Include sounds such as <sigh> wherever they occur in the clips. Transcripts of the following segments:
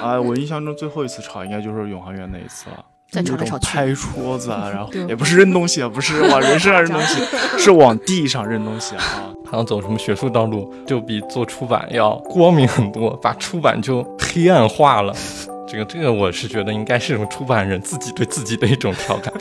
啊，我印象中最后一次吵应该就是永恒园那一次了。<laughs> 在吵来那种吵去，拍桌子啊，然后也不是扔东西啊，不是往人身上扔东西，<laughs> 是往地上扔东西啊。<laughs> 好像走什么学术道路，就比做出版要光明很多，把出版就黑暗化了。这个这个，我是觉得应该是种出版人自己对自己的一种调侃。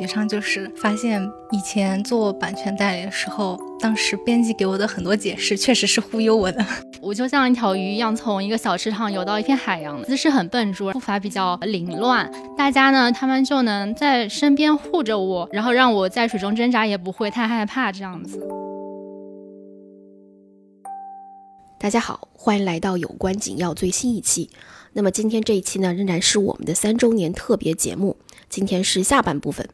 感觉上就是发现以前做版权代理的时候，当时编辑给我的很多解释确实是忽悠我的。<laughs> 我就像一条鱼一样，从一个小池塘游到一片海洋，姿势很笨拙，步伐比较凌乱。大家呢，他们就能在身边护着我，然后让我在水中挣扎也不会太害怕这样子。大家好，欢迎来到有关紧要最新一期。那么今天这一期呢，仍然是我们的三周年特别节目。今天是下半部分。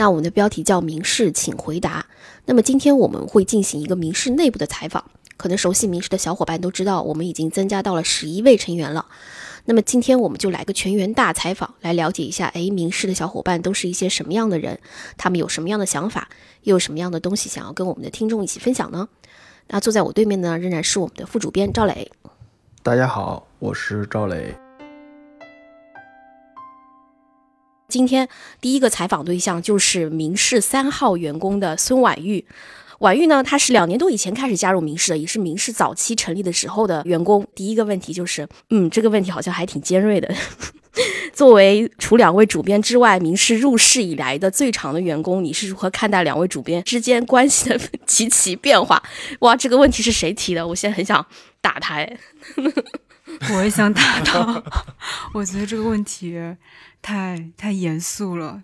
那我们的标题叫“明事，请回答”。那么今天我们会进行一个明事内部的采访。可能熟悉明事的小伙伴都知道，我们已经增加到了十一位成员了。那么今天我们就来个全员大采访，来了解一下，哎，明事的小伙伴都是一些什么样的人？他们有什么样的想法？又有什么样的东西想要跟我们的听众一起分享呢？那坐在我对面呢，仍然是我们的副主编赵磊。大家好，我是赵磊。今天第一个采访对象就是明事三号员工的孙婉玉。婉玉呢，她是两年多以前开始加入明事的，也是明事早期成立的时候的员工。第一个问题就是，嗯，这个问题好像还挺尖锐的。<laughs> 作为除两位主编之外，明事入世以来的最长的员工，你是如何看待两位主编之间关系的极其变化？<laughs> 哇，这个问题是谁提的？我现在很想打他。<laughs> 我也想打他。我觉得这个问题太太严肃了。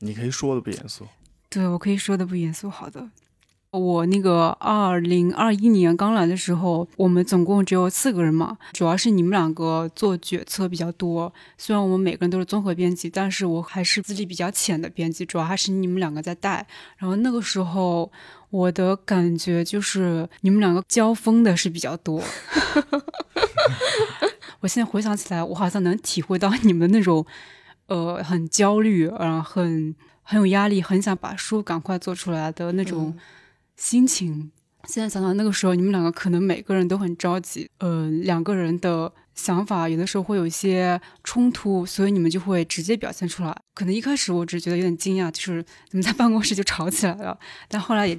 你可以说的不严肃，对我可以说的不严肃。好的，我那个二零二一年刚来的时候，我们总共只有四个人嘛，主要是你们两个做决策比较多。虽然我们每个人都是综合编辑，但是我还是资历比较浅的编辑，主要还是你们两个在带。然后那个时候，我的感觉就是你们两个交锋的是比较多。<laughs> 我现在回想起来，我好像能体会到你们那种，呃，很焦虑，然后很很有压力，很想把书赶快做出来的那种心情。现在想想那个时候，你们两个可能每个人都很着急，呃，两个人的想法有的时候会有一些冲突，所以你们就会直接表现出来。可能一开始我只觉得有点惊讶，就是你们在办公室就吵起来了，但后来也，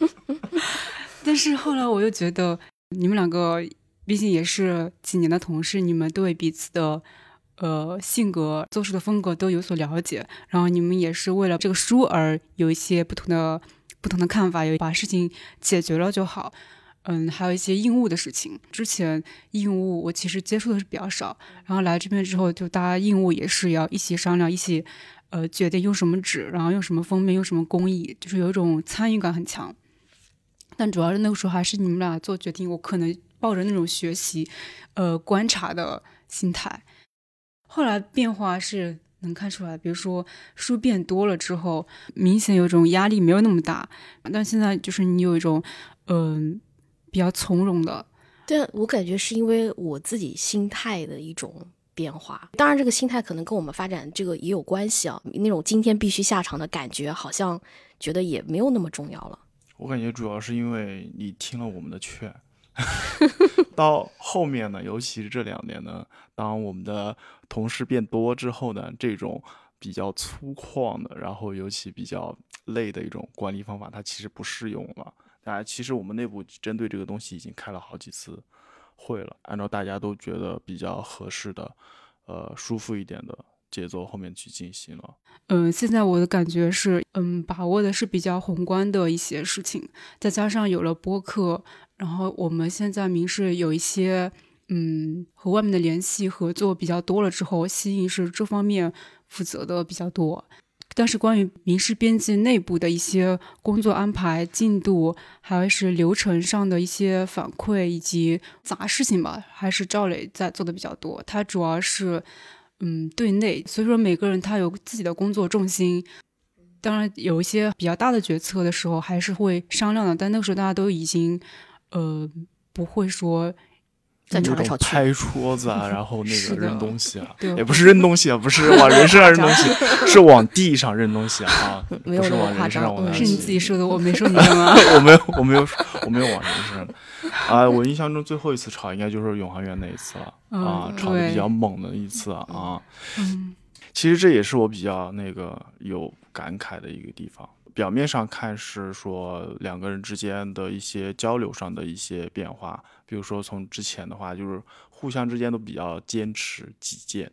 <laughs> 但是后来我又觉得你们两个。毕竟也是几年的同事，你们对彼此的呃性格、做事的风格都有所了解。然后你们也是为了这个书而有一些不同的不同的看法，有把事情解决了就好。嗯，还有一些应务的事情，之前应务我其实接触的是比较少。然后来这边之后，就大家应务也是要一起商量，一起呃决定用什么纸，然后用什么封面，用什么工艺，就是有一种参与感很强。但主要是那个时候还是你们俩做决定，我可能。抱着那种学习、呃观察的心态，后来变化是能看出来。比如说书变多了之后，明显有一种压力没有那么大，但现在就是你有一种嗯、比较从容的。对我感觉是因为我自己心态的一种变化。当然，这个心态可能跟我们发展这个也有关系啊。那种今天必须下场的感觉，好像觉得也没有那么重要了。我感觉主要是因为你听了我们的劝。<laughs> 到后面呢，尤其是这两年呢，当我们的同事变多之后呢，这种比较粗犷的，然后尤其比较累的一种管理方法，它其实不适用了。大家，其实我们内部针对这个东西已经开了好几次会了，按照大家都觉得比较合适的，呃，舒服一点的节奏后面去进行了。嗯，现在我的感觉是，嗯，把握的是比较宏观的一些事情，再加上有了播客。然后我们现在明事有一些，嗯，和外面的联系合作比较多了之后，吸引是这方面负责的比较多。但是关于民事编辑内部的一些工作安排、进度，还是流程上的一些反馈以及杂事情吧，还是赵磊在做的比较多。他主要是，嗯，对内，所以说每个人他有自己的工作重心。当然有一些比较大的决策的时候，还是会商量的。但那个时候大家都已经。呃，不会说在吵来吵去，拍桌子啊，然后那个扔东西啊，也不是扔东西啊，不是往人身上扔东西，<laughs> 是往地上扔东西啊，没有往人身上扔，是你自己说的，<laughs> 我没说你吗？<laughs> 我没有，我没有，我没有往人身上。啊，我印象中最后一次吵应该就是永航园那一次了嗯啊，吵的比较猛的一次啊。嗯其实这也是我比较那个有感慨的一个地方。表面上看是说两个人之间的一些交流上的一些变化，比如说从之前的话就是互相之间都比较坚持己见，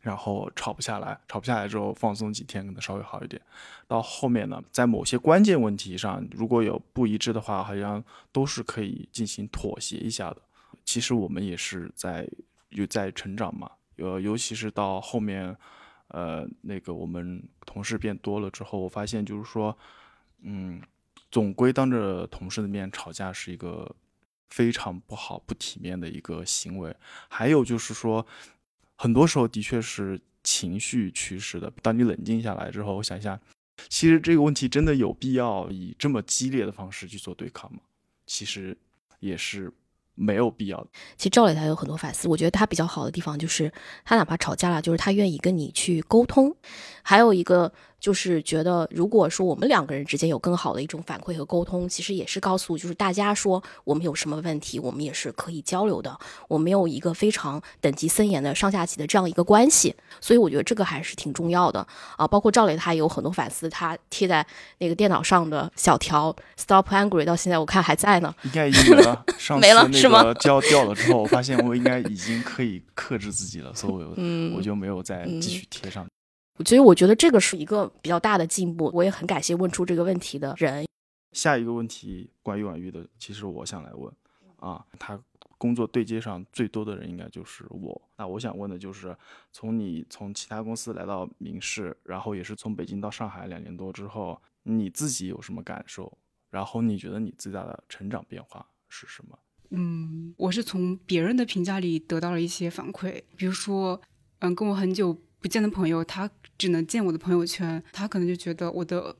然后吵不下来，吵不下来之后放松几天可能稍微好一点。到后面呢，在某些关键问题上如果有不一致的话，好像都是可以进行妥协一下的。其实我们也是在有在成长嘛，呃，尤其是到后面，呃，那个我们同事变多了之后，我发现就是说，嗯，总归当着同事的面吵架是一个非常不好、不体面的一个行为。还有就是说，很多时候的确是情绪驱使的。当你冷静下来之后，我想一下，其实这个问题真的有必要以这么激烈的方式去做对抗吗？其实也是没有必要。其实赵磊他有很多反思，我觉得他比较好的地方就是他哪怕吵架了，就是他愿意跟你去沟通。还有一个就是觉得，如果说我们两个人之间有更好的一种反馈和沟通，其实也是告诉就是大家说我们有什么问题，我们也是可以交流的。我没有一个非常等级森严的上下级的这样一个关系，所以我觉得这个还是挺重要的啊。包括赵磊他也有很多反思，他贴在那个电脑上的小条 “Stop Angry” 到现在我看还在呢。应该已经没了。<laughs> 上次没了是吗那个胶掉了之后，我发现我应该已经可以克制自己了，所以我嗯我就没有再继续贴上。所以我觉得这个是一个比较大的进步，我也很感谢问出这个问题的人。下一个问题关于婉玉的，其实我想来问啊，他工作对接上最多的人应该就是我。那我想问的就是，从你从其他公司来到明仕，然后也是从北京到上海两年多之后，你自己有什么感受？然后你觉得你最大的成长变化是什么？嗯，我是从别人的评价里得到了一些反馈，比如说，嗯，跟我很久不见的朋友，他只能见我的朋友圈，他可能就觉得我的，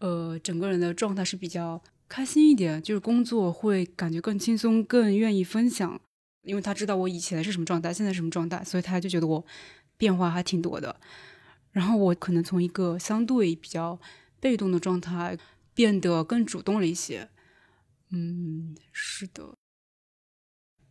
呃，整个人的状态是比较开心一点，就是工作会感觉更轻松，更愿意分享，因为他知道我以前是什么状态，现在什么状态，所以他就觉得我变化还挺多的。然后我可能从一个相对比较被动的状态变得更主动了一些。嗯，是的。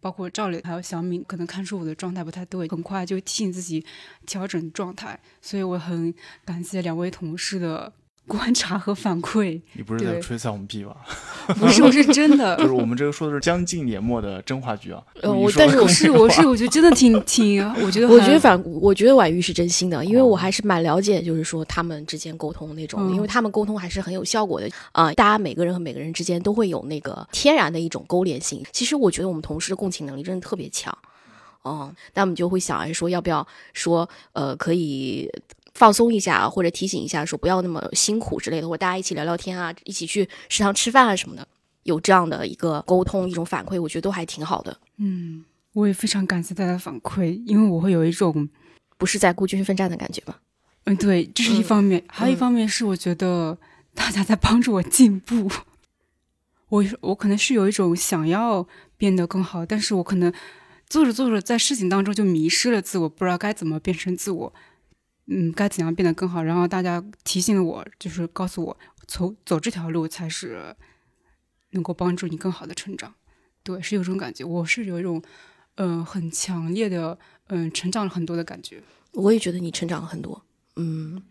包括赵磊还有小敏，可能看出我的状态不太对，很快就提醒自己调整状态。所以我很感谢两位同事的观察和反馈。<laughs> 你不是在对吹彩虹屁吧？<laughs> 不是，我是真的 <laughs> 就，是我们这个说的是将近年末的真话剧啊。呃我但是我我是我是，我觉得真的挺挺，我觉得我觉得反，我觉得婉玉是真心的，因为我还是蛮了解，就是说他们之间沟通那种，嗯因为他们沟通还是很有效果的啊、大家每个人和每个人之间都会有那个天然的一种勾连性。其实我觉得我们同事的共情能力真的特别强，哦、那我们就会想哎说要不要说呃可以。放松一下，或者提醒一下，说不要那么辛苦之类的，或者大家一起聊聊天啊，一起去食堂吃饭啊什么的，有这样的一个沟通，一种反馈，我觉得都还挺好的，嗯，我也非常感谢大家的反馈，因为我会有一种不是在孤军奋战的感觉吧？嗯，对，这是一方面，还有一方面是我觉得大家在帮助我进步。我我可能是有一种想要变得更好，但是我可能做着做着在事情当中就迷失了自我，不知道该怎么变成自我，嗯，该怎样变得更好。然后大家提醒了我，就是告诉我，走走这条路才是能够帮助你更好的成长。对，是有这种感觉，我是有一种嗯、呃很强烈的嗯、成长了很多的感觉。我也觉得你成长了很多，嗯。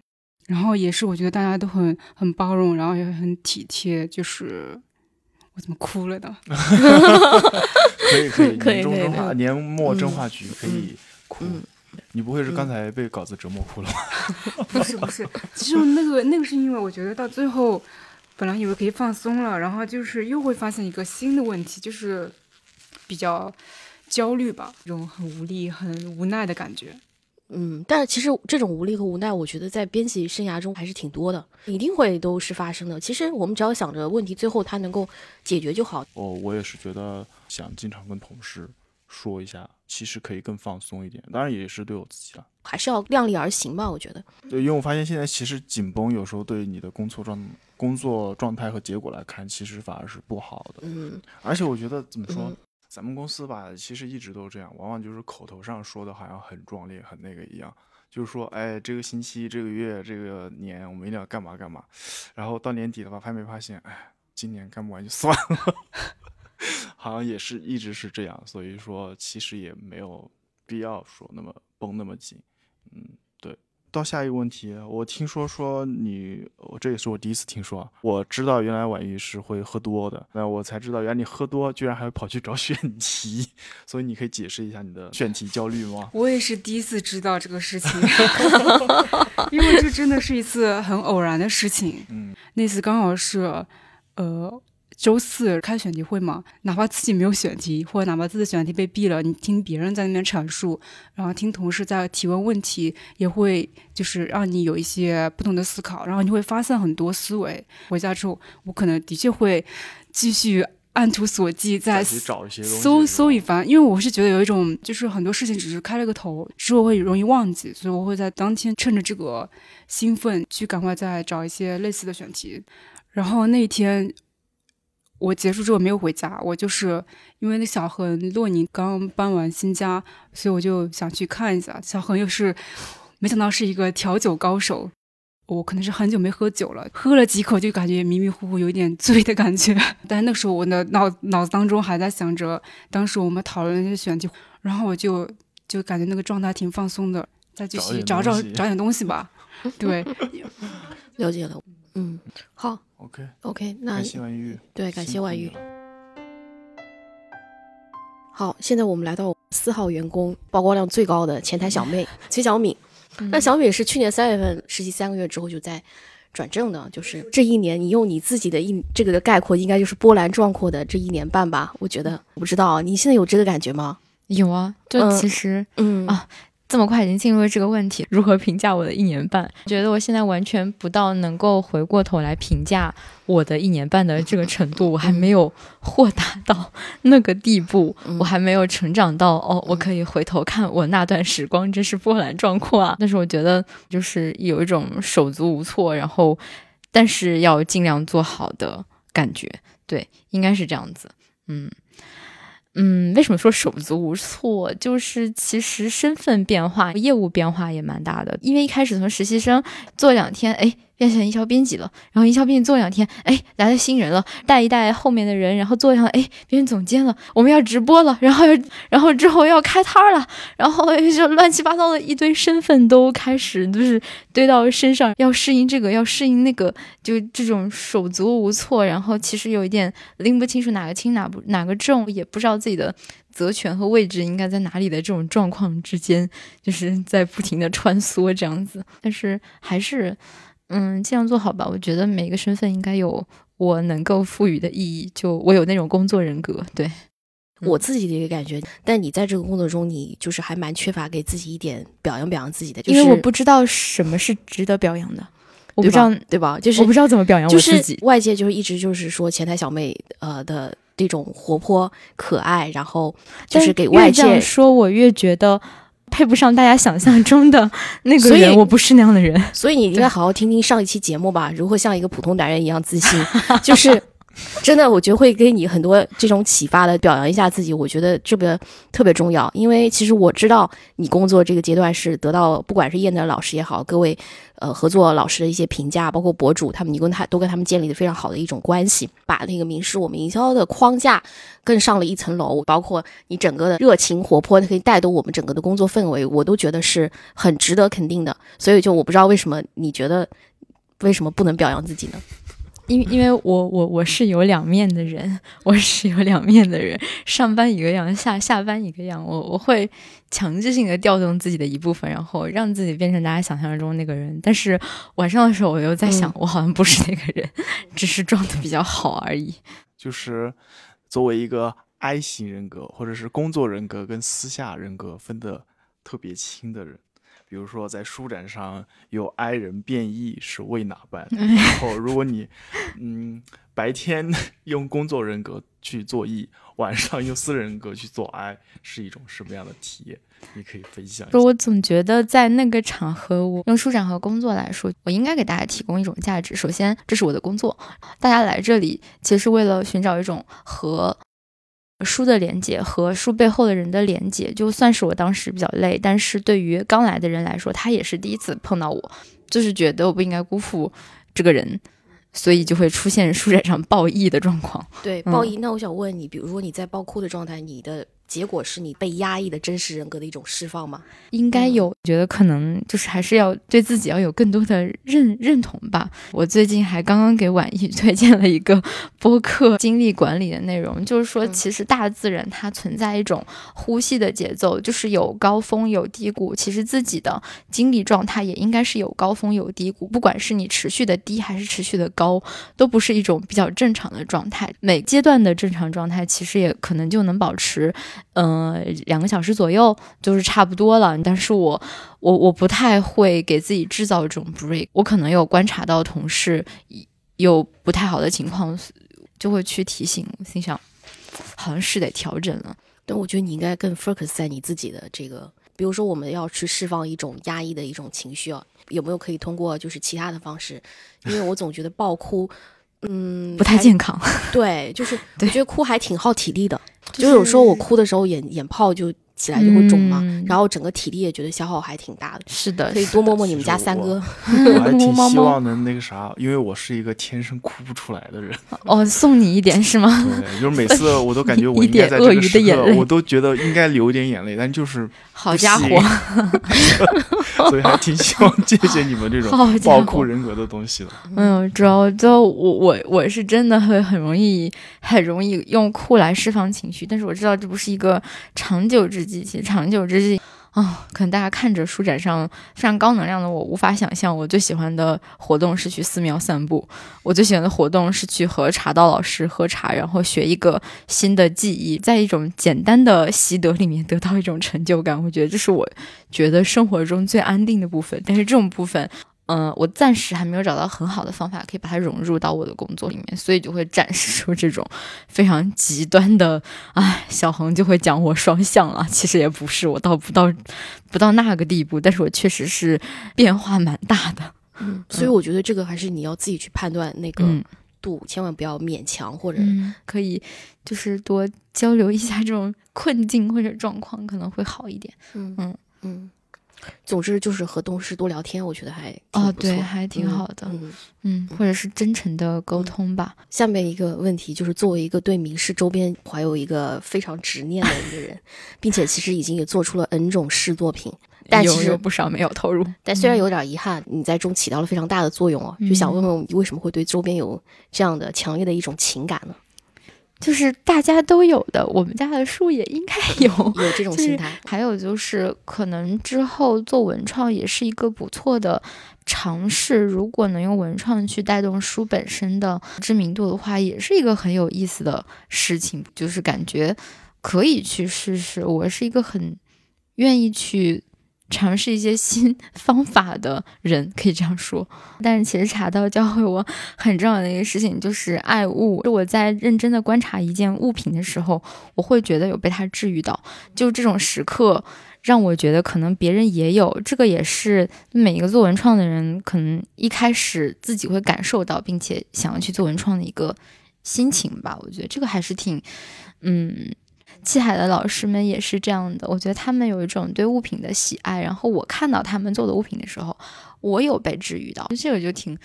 然后也是，我觉得大家都很很包容，然后也很体贴。就是我怎么哭了呢？可 <laughs> 以可以，可以 <laughs> 年终真话可以年末真话局可以哭嗯。你不会是刚才被稿子折磨哭了吧？<laughs> 不是不是，其实那个那个是因为我觉得到最后，本来以为可以放松了，然后就是又会发现一个新的问题，就是比较焦虑吧，这种很无力、很无奈的感觉。嗯，但是其实这种无力和无奈，我觉得在编辑生涯中还是挺多的，一定会都是发生的。其实我们只要想着问题最后它能够解决就好。哦我也是觉得想经常跟同事说一下，其实可以更放松一点。当然也是对我自己了。还是要量力而行吧，我觉得。对，因为我发现现在其实紧绷有时候对你的工作状工作状态和结果来看，其实反而是不好的。嗯而且我觉得怎么说，嗯咱们公司吧，其实一直都这样，往往就是口头上说的好像很壮烈、很那个一样，就是说，哎，这个星期、这个月、这个年，我们一定要干嘛干嘛。然后到年底的话，发没发现，哎，今年干不完就算了。<laughs> 好像也是一直是这样，所以说其实也没有必要说那么绷那么紧。嗯，对。到下一个问题，我听说说你，我这也是我第一次听说啊。我知道原来婉玉是会喝多的，那我才知道原来你喝多居然还会跑去找 <laughs> 选题，所以你可以解释一下你的选题焦虑吗？<laughs> 我也是第一次知道这个事情，因为这真的是一次很偶然的事情。嗯，那次刚好是，呃。周四开选题会嘛，哪怕自己没有选题，或者哪怕自己选题被毙了，你听别人在那边阐述，然后听同事在提问问题，也会就是让你有一些不同的思考，然后你会发散很多思维。回家之后，我可能的确会继续按图索骥，再搜搜一番，因为我是觉得有一种就是很多事情只是开了个头，之后会容易忘记，所以我会在当天趁着这个兴奋去赶快再找一些类似的选题，然后那天。我结束之后没有回家，我就是因为那小恒、洛宁刚搬完新家，所以我就想去看一下。小恒又是没想到是一个调酒高手，我可能是很久没喝酒了，喝了几口就感觉迷迷糊糊，有一点醉的感觉。<laughs> 但那时候我的脑脑子当中还在想着当时我们讨论那些选题，然后我就就感觉那个状态挺放松的，再继续找找找点东西吧。对，<laughs> 了解了。嗯，好，OK，OK，那感谢婉玉，对，感谢婉玉。好，现在我们来到四号员工曝光量最高的前台小妹 <laughs> 崔小敏。那小敏是去年三月份实习三个月之后就在转正的，就是这一年，你用你自己的一这个的概括，应该就是波澜壮阔的这一年半吧？我觉得，我不知道你现在有这个感觉吗？有啊，就其实，嗯啊。这么快已经进入了这个问题，如何评价我的一年半？觉得我现在完全不到能够回过头来评价我的一年半的这个程度，我还没有豁达到那个地步，我还没有成长到哦，我可以回头看我那段时光，真是波澜壮阔啊！但是我觉得就是有一种手足无措，然后但是要尽量做好的感觉，对，应该是这样子，嗯。嗯，为什么说手足无措？就是其实身份变化、业务变化也蛮大的。因为一开始从实习生做两天，哎。变成营销编辑了，然后营销编辑做两天，哎，来了新人了，带一带后面的人，然后做上，哎，变成总监了，我们要直播了，然后，然后之后要开摊儿了，然后 <laughs> 就乱七八糟的一堆身份都开始就是堆到身上，要适应这个，要适应那个，就这种手足无措，然后其实有一点拎不清楚哪个轻哪不哪个重，也不知道自己的责权和位置应该在哪里的这种状况之间，就是在不停的穿梭这样子，但是还是。嗯，尽量做好吧。我觉得每个身份应该有我能够赋予的意义。就我有那种工作人格，对我自己的一个感觉。但你在这个工作中，你就是还蛮缺乏给自己一点表扬表扬自己的，因为我不知道什么是值得表扬的，我不知道对吧？就是我不知道怎么表扬我自己。外界就是一直就是说前台小妹呃的这种活泼可爱，然后就是给外界说，我越觉得。配不上大家想象中的 <laughs> 那个人，我不是那样的人。所以你应该好好听听上一期节目吧，如何像一个普通男人一样自信，就是 <laughs> 真的，我觉得会给你很多这种启发的。表扬一下自己，我觉得这个特别重要。因为其实我知道你工作这个阶段是得到，不管是业内老师也好，各位。呃，合作老师的一些评价，包括博主，他们你跟他都跟他们建立的非常好的一种关系，把那个名师我们营销的框架更上了一层楼，包括你整个的热情活泼，可以带动我们整个的工作氛围，我都觉得是很值得肯定的。所以就我不知道为什么你觉得为什么不能表扬自己呢？因因为我我我是有两面的人，我是有两面的人，上班一个样，下下班一个样。我我会强制性的调动自己的一部分，然后让自己变成大家想象中那个人。但是晚上的时候，我又在想，我好像不是那个人，<laughs> 只是装的比较好而已。就是作为一个 I 型人格，或者是工作人格跟私下人格分的特别清的人。比如说，在书展上有 I 人变异是为哪般？然后，如果你，嗯，白天 <laughs> 用工作人格去做 E，晚上用私人格去做 I，是一种什么样的体验？你可以分享。不，我总觉得在那个场合，我用书展和工作来说，我应该给大家提供一种价值。首先，这是我的工作，大家来这里其实是为了寻找一种和。书的连接和书背后的人的连接，就算是我当时比较累，但是对于刚来的人来说，他也是第一次碰到我，就是觉得我不应该辜负这个人，所以就会出现书展上 <laughs> 爆溢的状况。对，爆溢。那我想问你，比如说你在爆哭的状态，你的。结果是你被压抑的真实人格的一种释放吗？应该有，觉得可能就是还是要对自己要有更多的认认同吧。我最近还刚刚给婉易 <laughs> 推荐了一个播客精力管理的内容，就是说其实大自然它存在一种呼吸的节奏，就是有高峰有低谷。其实自己的精力状态也应该是有高峰有低谷，不管是你持续的低还是持续的高，都不是一种比较正常的状态。每阶段的正常状态其实也可能就能保持。嗯，两个小时左右就是差不多了。但是我，我我不太会给自己制造这种 break。我可能有观察到同事有不太好的情况，就会去提醒。心想，好像是得调整了。但我觉得你应该更 focus 在你自己的这个，比如说我们要去释放一种压抑的一种情绪啊，有没有可以通过就是其他的方式？因为我总觉得爆哭，嗯，不太健康。对，就是 <laughs> 我觉得哭还挺耗体力的。就有时候我哭的时候眼眼泡就起来就会肿嘛，然后整个体力也觉得消耗还挺大的。是的，可以多摸摸你们家三哥。<laughs> 我还挺希望能那个啥，因为我是一个天生哭不出来的人。<laughs> 哦，送你一点是吗？对，就是每次我都感觉 <laughs> 我应该在这个时刻，我都觉得应该流点眼泪，但就是好家伙，所以还挺希望借鉴你们这种爆哭人格的东西的。嗯，主要就我我我是真的会很容易很容易用哭来释放情绪，但是我知道这不是一个长久之计，其长久之计。啊，可能大家看着书展上非常高能量的我，无法想象我最喜欢的活动是去寺庙散步，我最喜欢的活动是去和茶道老师喝茶，然后学一个新的技艺，在一种简单的习得里面得到一种成就感。我觉得这是我觉得生活中最安定的部分，但是这种部分。嗯，我暂时还没有找到很好的方法可以把它融入到我的工作里面，所以就会展示出这种非常极端的。唉，小恒就会讲我双向了，其实也不是，我到不到不到那个地步，但是我确实是变化蛮大的。嗯，所以我觉得这个还是你要自己去判断那个度，千万不要勉强或者可以就是多交流一下这种困境或者状况，可能会好一点。嗯嗯嗯。总之就是和同事多聊天，我觉得还哦，对，还挺好的，嗯嗯，或者是真诚的沟通吧。下面一个问题就是，作为一个对名士周边怀有一个非常执念的一个人，<laughs> 并且其实已经也做出了 N 种试作品，但其实有不少没有投入。但虽然有点遗憾，你在中起到了非常大的作用哦，就想问问你为什么会对周边有这样的强烈的一种情感呢？就是大家都有的，我们家的书也应该有有这种 <laughs> 心态。还有就是，可能之后做文创也是一个不错的尝试。如果能用文创去带动书本身的知名度的话，也是一个很有意思的事情。就是感觉可以去试试。我是一个很愿意去。尝试一些新方法的人可以这样说，但是其实茶道教会我很重要的一个事情就是爱物。我在认真的观察一件物品的时候，我会觉得有被它治愈到。就这种时刻，让我觉得可能别人也有。这个也是每一个做文创的人可能一开始自己会感受到，并且想要去做文创的一个心情吧。我觉得这个还是挺，嗯。七海的老师们也是这样的，我觉得他们有一种对物品的喜爱，然后我看到他们做的物品的时候，我有被治愈到，这个就挺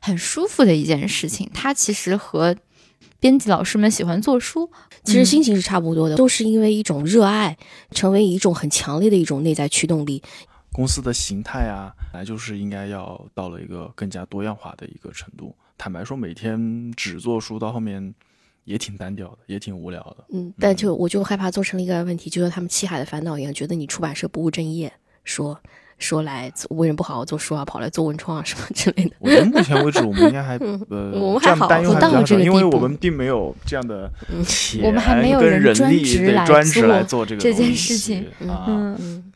很舒服的一件事情。它其实和编辑老师们喜欢做书，其实心情是差不多的，都是因为一种热爱，成为一种很强烈的一种内在驱动力。公司的形态啊，本来就是应该要到了一个更加多样化的一个程度。坦白说，每天只做书到后面。也挺单调的，也挺无聊的。嗯，但就我就害怕做成了一个问题，就像他们七海的烦恼一样，觉得你出版社不务正业，说说来为人不好好做书啊，跑来做文创啊什么之类的。我觉得目前为止，我们应该还 <laughs> 呃，我们还好不到这个因为我们并没有这样的钱，我们还没有人专职来做这个这件事情。嗯嗯，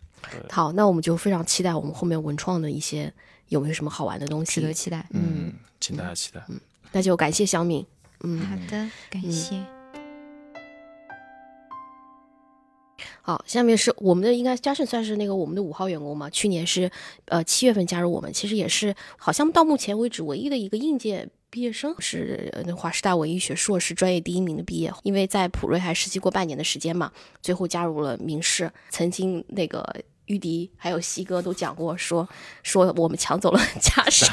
好，那我们就非常期待我们后面文创的一些有没有什么好玩的东西，值得期待。嗯，请大家期待。嗯，那就感谢小敏。嗯，好的，感谢。好，下面是我们的，应该嘉盛算是那个我们的五号员工嘛？去年是呃七月份加入我们，其实也是好像到目前为止唯一的一个应届毕业生，是华师大文艺学硕士专业第一名的毕业，因为在普瑞还实习过半年的时间嘛，最后加入了明世，曾经那个。玉迪还有西哥都讲过，说说我们抢走了加深，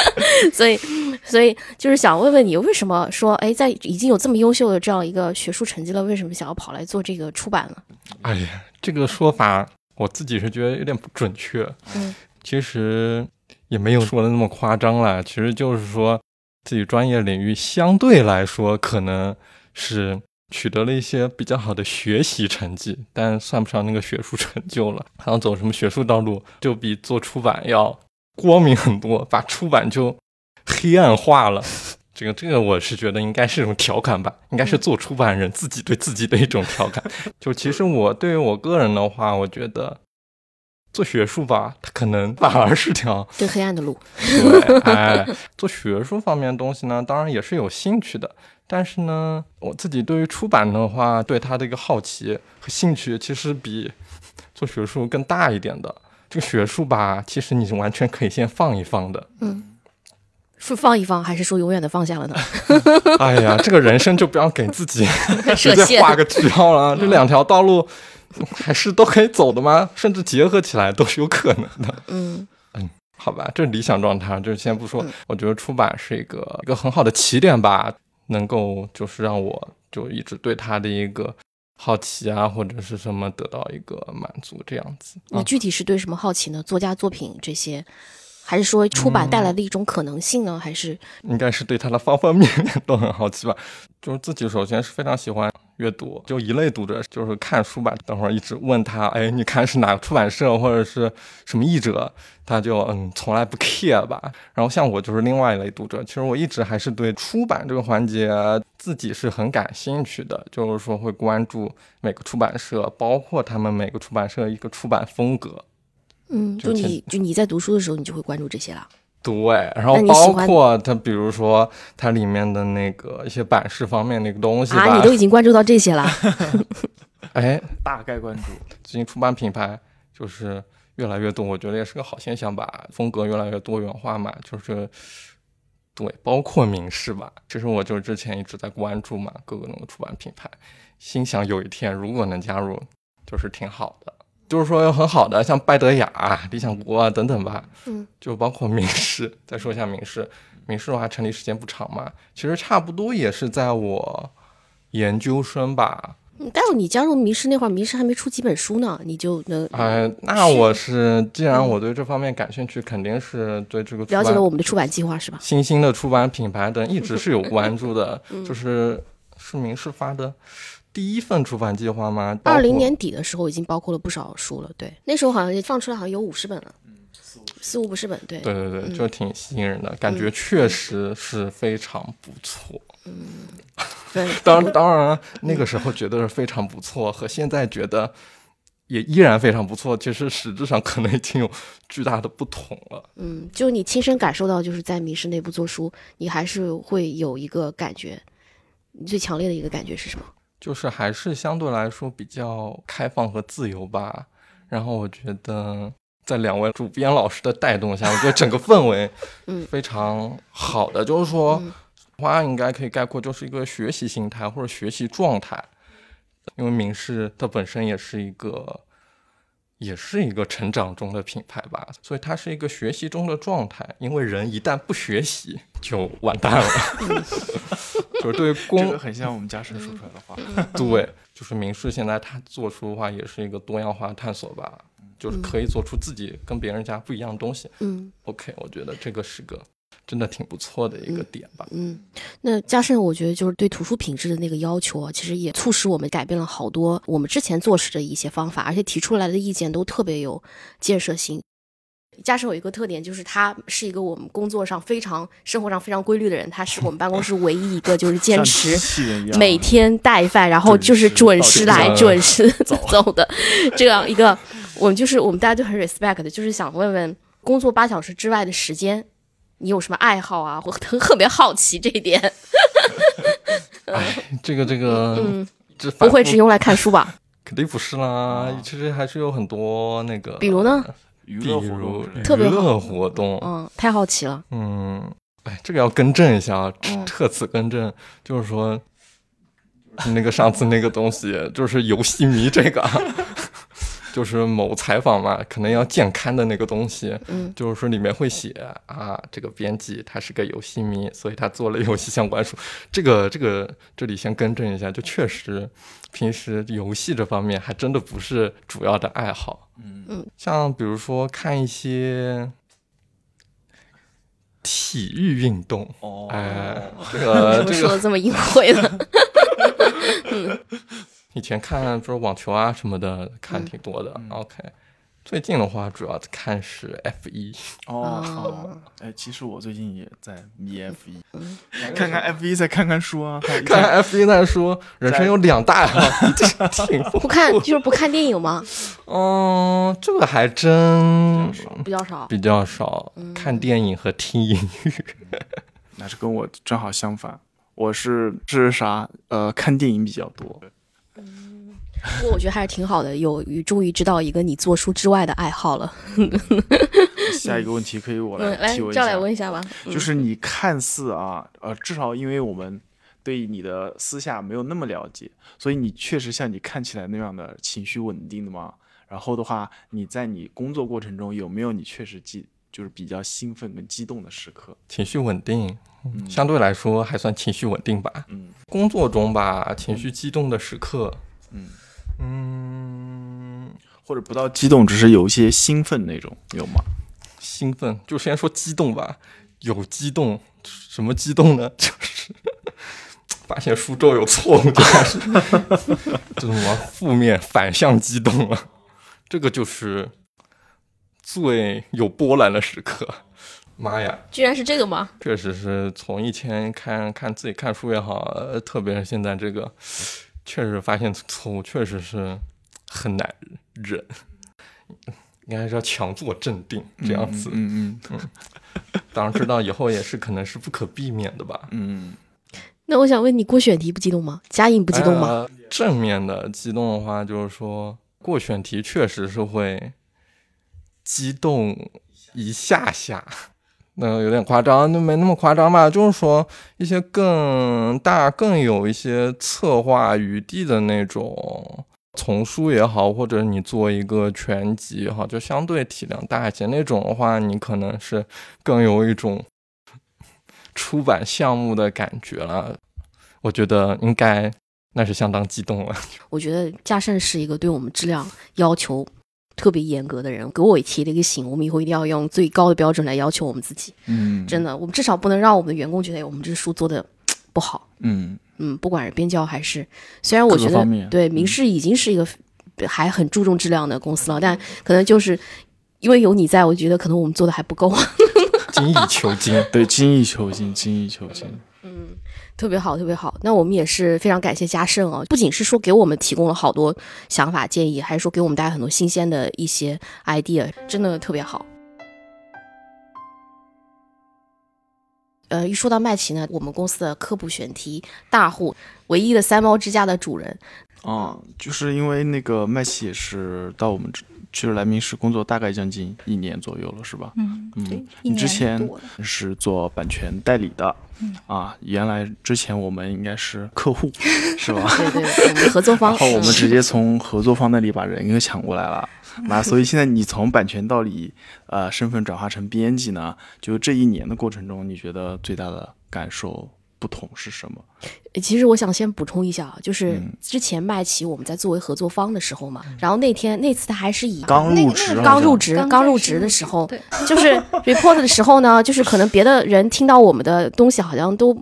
<laughs> 所以所以就是想问问你，为什么说哎，在已经有这么优秀的这样一个学术成绩了，为什么想要跑来做这个出版呢？哎呀，这个说法我自己是觉得有点不准确。嗯，其实也没有说的那么夸张啦，其实就是说自己专业领域相对来说可能是。取得了一些比较好的学习成绩，但算不上那个学术成就了。想走什么学术道路，就比做出版要光明很多，把出版就黑暗化了。这个这个，我是觉得应该是一种调侃吧，应该是做出版人自己对自己的一种调侃。<laughs> 就其实我对于我个人的话，我觉得做学术吧，它可能反而是条更黑暗的路。对，哎，做学术方面的东西呢，当然也是有兴趣的。但是呢，我自己对于出版的话，对它的一个好奇和兴趣，其实比做学术更大一点的。这个学术吧，其实你是完全可以先放一放的。嗯，是放一放，还是说永远的放下了呢？<laughs> 哎呀，这个人生就不要给自己 <laughs> 直接画个句号了。这两条道路还是都可以走的吗？甚至结合起来都是有可能的。嗯嗯，好吧，这是理想状态，就先不说。我觉得出版是一个一个很好的起点吧。能够就是让我就一直对他的一个好奇啊，或者是什么得到一个满足这样子。你具体是对什么好奇呢？作家作品这些，还是说出版带来的一种可能性呢？还是应该是对他的方方面面都很好奇吧？就是自己首先是非常喜欢。阅读就一类读者就是看书吧，等会儿一直问他，哎，你看是哪个出版社或者是什么译者，他就嗯从来不 care 吧。然后像我就是另外一类读者，其实我一直还是对出版这个环节自己是很感兴趣的，就是说会关注每个出版社，包括他们每个出版社一个出版风格。嗯，就你就你在读书的时候，你就会关注这些了。对，然后包括它，比如说它里面的那个一些版式方面那个东西啊，你都已经关注到这些了。<laughs> <laughs> 哎，大概关注。最近出版品牌就是越来越多，我觉得也是个好现象吧。风格越来越多元化嘛，就是对，包括名仕吧。其实我就之前一直在关注嘛，各个那个出版品牌，心想有一天如果能加入，就是挺好的。就是说有很好的，像拜德雅、理想国啊等等吧，嗯，就包括名师。再说一下名师，名师的话成立时间不长嘛，其实差不多也是在我研究生吧。但是你加入名仕那会儿，名仕还没出几本书呢，你就能哎，那我是既然我对这方面感兴趣，肯定是对这个了解了我们的出版计划是吧？新兴的出版品牌等一直是有关注的，<laughs> 就是是名仕发的。第一份出版计划吗？二零年底的时候已经包括了不少书了，对，那时候好像放出来好像有五十本了，四五五十本，对，对对对，就挺吸引人的，感觉确实是非常不错。嗯，对，当然当然那个时候觉得是非常不错，和现在觉得也依然非常不错，其实实质上可能已经有巨大的不同了。嗯，就你亲身感受到，就是在迷失内部做书，你还是会有一个感觉，你最强烈的一个感觉是什么？就是还是相对来说比较开放和自由吧。然后我觉得在两位主编老师的带动下，我觉得整个氛围 <laughs> 嗯非常好的。就是说，话应该可以概括，就是一个学习心态或者学习状态。因为明世它本身也是一个，也是一个成长中的品牌吧，所以它是一个学习中的状态。因为人一旦不学习，就完蛋了。<laughs> 就是对公，这个很像我们家生说出来的话。对，就是明仕现在他做出的话，也是一个多样化探索吧，就是可以做出自己跟别人家不一样的东西。嗯，OK，我觉得这个是个真的挺不错的一个点吧。嗯，那嘉盛，我觉得就是对图书品质的那个要求啊，其实也促使我们改变了好多我们之前做事的一些方法，而且提出来的意见都特别有建设性。加上有一个特点，就是他是一个我们工作上非常、生活上非常规律的人。他是我们办公室唯一一个就是坚持每天带饭，然后就是准时来、准时 <laughs> 走的这样一个。我们就是我们大家都很 respect 的，就是想问问，工作八小时之外的时间，你有什么爱好啊？我特特别好奇这一点。<laughs> 哎，这个这个，嗯，这不会只用来看书吧？<laughs> 肯定不是啦，其实还是有很多那个，比如呢？娱乐活动，特别娱乐活动，嗯，太好奇了，嗯，哎，这个要更正一下啊，特此更正，就是说，那个上次那个东西，就是游戏迷这个，<laughs> 就是某采访嘛，可能要健刊的那个东西，嗯，就是说里面会写啊，这个编辑他是个游戏迷，所以他做了游戏相关书。<laughs> 这个这个这里先更正一下，就确实平时游戏这方面还真的不是主要的爱好。嗯嗯，像比如说看一些体育运动，哦，哎，这怎个这个 <laughs> 么说的这么隐晦呢？<laughs> 以前看就是网球啊什么的看挺多的。嗯 OK，最近的话主要看是 F 一。哦，哎，其实我最近也在迷 <laughs> F 一，嗯。看看 F 一，再看看书啊，看看 F 一再说，人生有两大爱好，<laughs> 这挺丰不看就是不看电影吗？嗯，这个还真比较少。比较少，看电影和听音乐。那是跟我正好相反，我是是啥？呃，看电影比较多。不过我觉得还是挺好的，有终于知道一个你做书之外的爱好了。<laughs> 下一个问题可以我嗯，来来提问一赵来下，问一下吧。就是你看似啊，呃，至少因为我们对你的私下没有那么了解，所以你确实像你看起来那样的情绪稳定的吗？然后的话，你在你工作过程中有没有你确实激就是比较兴奋跟激动的时刻？情绪稳定，嗯相对来说还算情绪稳定吧。嗯工作中吧，情绪激动的时刻，嗯，嗯，或者不到激动，只是有一些兴奋那种，有吗？兴奋，就先说激动吧。有激动，什么激动呢？就是 <laughs> 发现书中有错误，就开始这什么负面反向激动了。这个就是最有波澜的时刻。妈呀，居然是这个吗？确实是从以前看看自己看书也好，呃特别是现在这个，确实发现错误，确实是很难忍。应该是要强作镇定这样子。嗯嗯当然知道以后也是可能是不可避免的吧。嗯那我想问你，过选题不激动吗？嘉颖不激动吗？呃正面的激动的话，就是说过选题确实是会激动一下下，那有点夸张，那没那么夸张吧？就是说一些更大、更有一些策划余地的那种。丛书也好，或者你做一个全集也好，就相对体量大一些那种的话，你可能是更有一种出版项目的感觉了。我觉得应该那是相当激动了。我觉得嘉盛是一个对我们质量要求特别严格的人，给我也提了一个醒，我们以后一定要用最高的标准来要求我们自己。嗯，真的，我们至少不能让我们的员工觉得哎我们这书做的不好。嗯嗯，不管是编教还是，虽然我觉得对嗯明世已经是一个还很注重质量的公司了，但可能就是因为有你在，我觉得可能我们做的还不够。<laughs> 精益求精。对，精益求精，精益求精。嗯，特别好，特别好。那我们也是非常感谢嘉盛哦，不仅是说给我们提供了好多想法建议，还是说给我们带来很多新鲜的一些 idea，真的特别好。呃，一说到麦琪呢，我们公司的科普选题大户，唯一的三猫之家的主人，啊，就是因为那个麦琪也是到我们这去了来明市工作大概将近一年左右了，是吧？嗯，你之前是做版权代理的，嗯啊，原来之前我们应该是客户，<laughs> 是吧？对对，合作方。然后我们嗯直接从合作方那里把人给抢过来了。那 <laughs> 所以现在你从版权代理呃身份转化成编辑呢，就这一年的过程中，你觉得最大的感受不同是什么？其实我想先补充一下啊，就是嗯。之前麦琪我们在作为合作方的时候嘛，然后那天那次他还是以刚那个入职，刚入职刚刚入职的时候，<laughs> 就是 report 的时候呢，就是可能别的人听到我们的东西好像都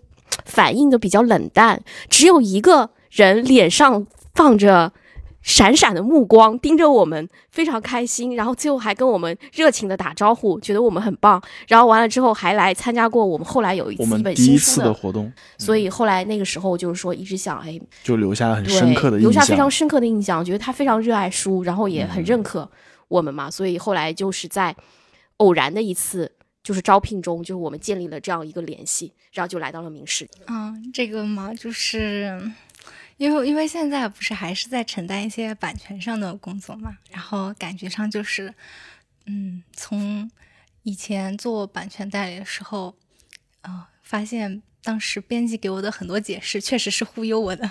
反应的比较冷淡，只有一个人脸上放着闪闪的目光，盯着我们，非常开心，然后最后还跟我们热情的打招呼，觉得我们很棒，然后完了之后还来参加过我们后来有一次一本们第一次新书的。活动所以后来那个时候就是说，一直想，哎，就留下了很，深刻的印象。留下非常深刻的印象，觉得他非常热爱书，然后也很嗯认可我们嘛，所以后来就是在偶然的一次就是招聘中，就是我们建立了这样一个联系，然后就来到了明世。嗯，这个嘛，就是因为因为现在不是还是在承担一些版权上的工作嘛，然后感觉上就是，嗯，从以前做版权代理的时候，嗯、发现。当时编辑给我的很多解释，确实是忽悠我的。<laughs>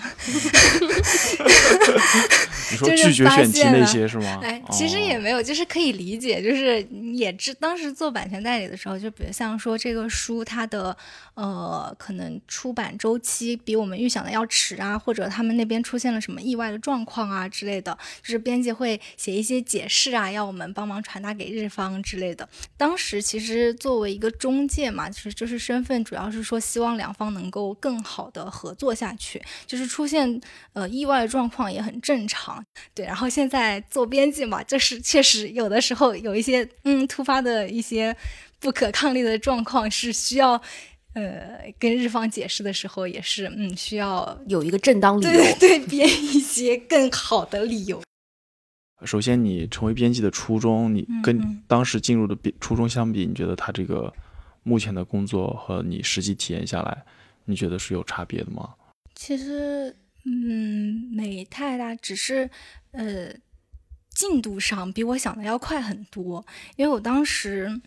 你说拒绝选题那些是吗？哎，其实也没有，就是可以理解，就是也知当时做版权代理的时候，就比如像说这个书它的呃可能出版周期比我们预想的要迟啊，或者他们那边出现了什么意外的状况啊之类的，就是编辑会写一些解释啊，要我们帮忙传达给日方之类的。当时其实作为一个中介嘛，其实就是身份主要是说希望。两方能够更好的合作下去，就是出现呃意外状况也很正常，对。然后现在做编辑嘛，就是确实有的时候有一些嗯突发的一些不可抗力的状况，是需要呃跟日方解释的时候，也是嗯需要有一个正当理由，对对，编一些更好的理由。<laughs> 首先，你成为编辑的初衷，你跟当时进入的编初衷相比，你觉得他这个？目前的工作和你实际体验下来，你觉得是有差别的吗？其实，嗯，没太大，只是，呃，进度上比我想的要快很多。因为我当时，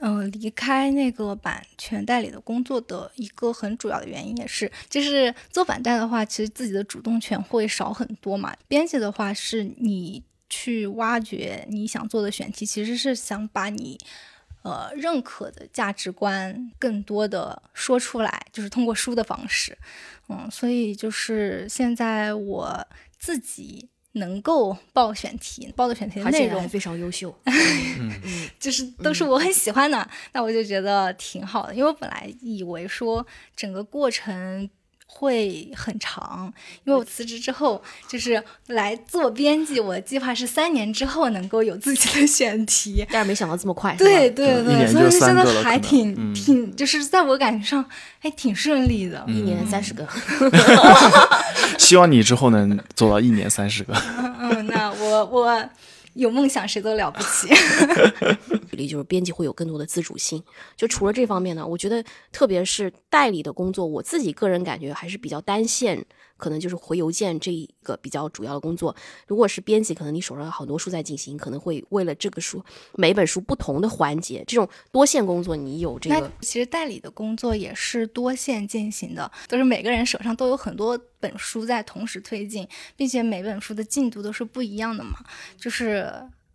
嗯，离开那个版权代理的工作的一个很主要的原因，也是，就是做版代的话，其实自己的主动权会少很多嘛。编辑的话，是你去挖掘你想做的选题，其实是想把你。呃，认可的价值观更多的说出来，就是通过书的方式，嗯，所以就是现在我自己能够报选题，报的选题的内容非常优秀，<laughs> 就是都是我很喜欢的，那我就觉得挺好的，因为我本来以为说整个过程。会很长，因为我辞职之后就是来做编辑，我的计划是三年之后能够有自己的 <laughs> 选题，但是没想到这么快。对对对，所以现在还挺挺，就是在我感觉上还挺顺利的，一年三十个。<laughs> <laughs> 希望你之后能做到一年三十个。嗯，那我我。有梦想谁都了不起。举例就是编辑会有更多的自主性。就除了这方面呢，我觉得特别是代理的工作，我自己个人感觉还是比较单线。可能就是回邮件这一个比较主要的工作。如果是编辑，可能你手上有好多书在进行，可能会为了这个书每本书不同的环节，这种多线工作，你有这个。其实代理的工作也是多线进行的，就是每个人手上都有很多本书在同时推进，并且每本书的进度都是不一样的嘛。就是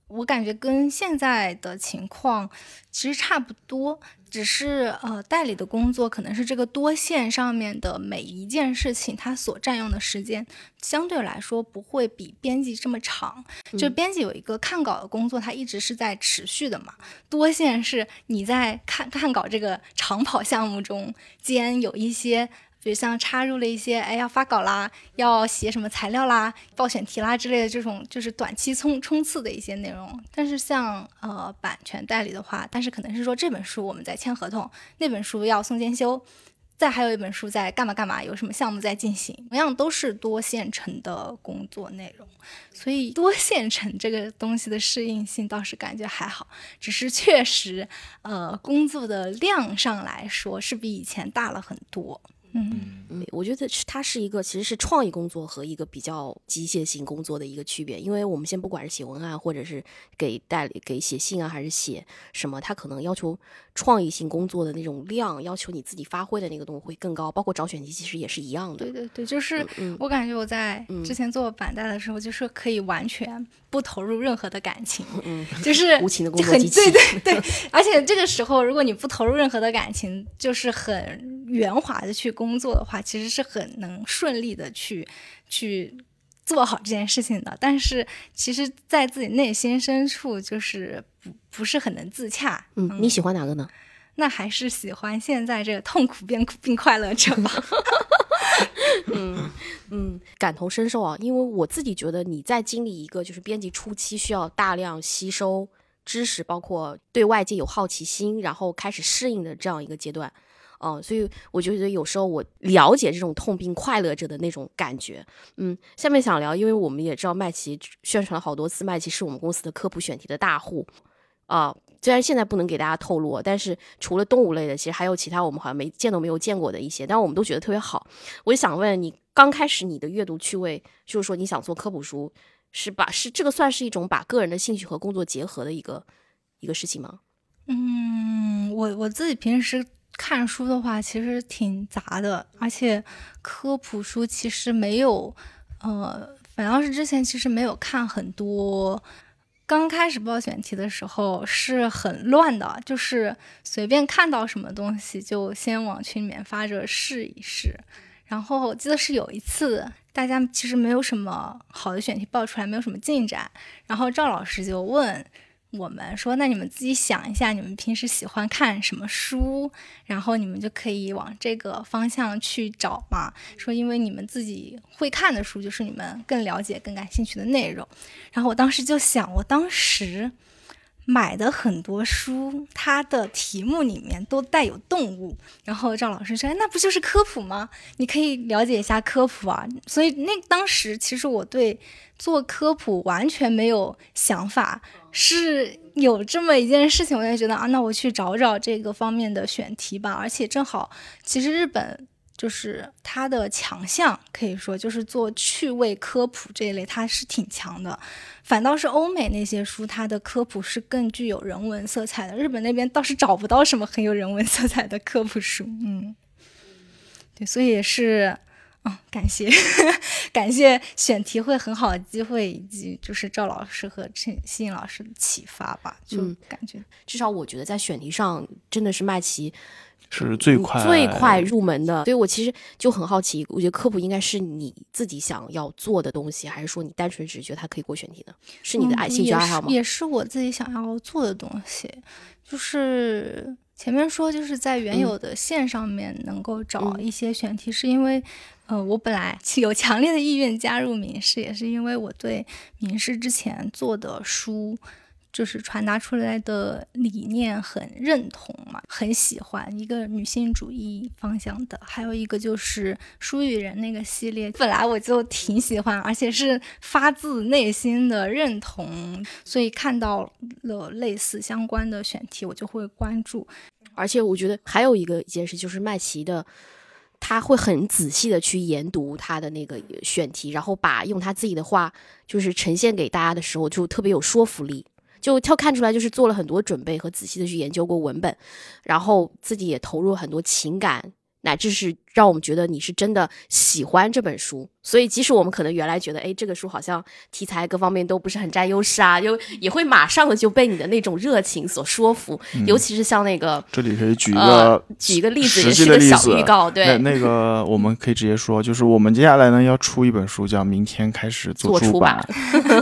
我感觉跟现在的情况其实差不多。只是呃，代理的工作可能是这个多线上面的每一件事情，它所占用的时间相对来说不会比编辑这么长。就编辑有一个看稿的工作，它一直是在持续的嘛。多线是你在看看稿这个长跑项目中间有一些。比如像插入了一些，哎，要发稿啦，要写什么材料啦，报选题啦之类的这种，就是短期冲冲刺的一些内容。但是像呃版权代理的话，但是可能是说这本书我们在签合同，那本书要送监修，再还有一本书在干嘛干嘛，有什么项目在进行，同样都是多线程的工作内容。所以多线程这个东西的适应性倒是感觉还好，只是确实呃工作的量上来说是比以前大了很多。嗯。嗯，我觉得是它是一个其实是创意工作和一个比较机械性工作的一个区别，因为我们先不管是写文案，或者是给代理给写信啊，还是写什么，它可能要求创意性工作的那种量，要求你自己发挥的那个东西会更高，包括找选题其实也是一样的。对对对，就是我感觉我在之前做板带的时候，就是可以完全不投入任何的感情，嗯，就是 <laughs> 无情的工作机器。对对对，而且这个时候如果你不投入任何的感情，就是很圆滑的去工。工作的话，其实是很能顺利的去去做好这件事情的。但是，其实，在自己内心深处，就是不不是很能自洽。嗯，你喜欢哪个呢？那还是喜欢现在这个痛苦变并快乐着吧。<laughs> 嗯嗯，感同身受啊，因为我自己觉得你在经历一个就是编辑初期需要大量吸收知识，包括对外界有好奇心，然后开始适应的这样一个阶段。哦，所以我就觉得有时候我了解这种痛并快乐着的那种感觉。嗯，下面想聊，因为我们也知道麦琪宣传了好多次，麦琪是我们公司的科普选题的大户啊。虽然现在不能给大家透露，但是除了动物类的，其实还有其他我们好像没见都没有见过的一些，但我们都觉得特别好。我就想问你，刚开始你的阅读趣味，就是说你想做科普书，是把是这个算是一种把个人的兴趣和工作结合的一个一个事情吗？嗯，我我自己平时。看书的话，其实挺杂的，而且科普书其实没有，呃，反倒是之前其实没有看很多。刚开始报选题的时候是很乱的，就是随便看到什么东西就先往群里面发着试一试。然后我记得是有一次，大家其实没有什么好的选题报出来，没有什么进展，然后赵老师就问。我们说，那你们自己想一下，你们平时喜欢看什么书，然后你们就可以往这个方向去找嘛。说，因为你们自己会看的书，就是你们更了解、更感兴趣的内容。然后我当时就想，我当时。买的很多书，它的题目里面都带有动物。然后赵老师说：“哎那不就是科普吗？你可以了解一下科普啊。”所以那当时其实我对做科普完全没有想法，是有这么一件事情，我就觉得啊，那我去找找这个方面的选题吧。而且正好，其实日本。就是它的强项，可以说就是做趣味科普这一类，它是挺强的。反倒是欧美那些书，它的科普是更具有人文色彩的。日本那边倒是找不到什么很有人文色彩的科普书。嗯，对，所以也是，嗯，感谢 <laughs> 感谢选题会很好的机会，以及就是赵老师和陈信老师的启发吧。就感觉至少我觉得在选题上真的是麦琪。是最快最快入门的，所以我其实就很好奇，我觉得科普应该是你自己想要做的东西，还是说你单纯只是觉得它可以过选题呢？是你的爱兴趣爱好吗？也是我自己想要做的东西，就是前面说就是在原有的线上面能够找一些选题，是因为呃，我本来 <laughs> 有强烈的意愿加入民事，也是因为我对民事之前做的书。就是传达出来的理念很认同嘛，很喜欢一个女性主义方向的，还有一个就是书与人那个系列，本来我就挺喜欢，而且是发自内心的认同，所以看到了类似相关的选题，我就会关注。而且我觉得还有一个一件事，就是麦琪的，他会很仔细的去研读他的那个选题，然后把用他自己的话就是呈现给大家的时候，就特别有说服力。就跳看出来，就是做了很多准备和仔细的去研究过文本，然后自己也投入很多情感。乃至是让我们觉得你是真的喜欢这本书，所以即使我们可能原来觉得，哎，这个书好像题材各方面都不是很占优势啊，就也会马上的就被你的那种热情所说服。尤其是像那个，这里可以举一个举一个例子，也是个小预告。对，那个 <laughs> 我们可以直接说，就是我们接下来呢要出一本书，叫《明天开始做出版》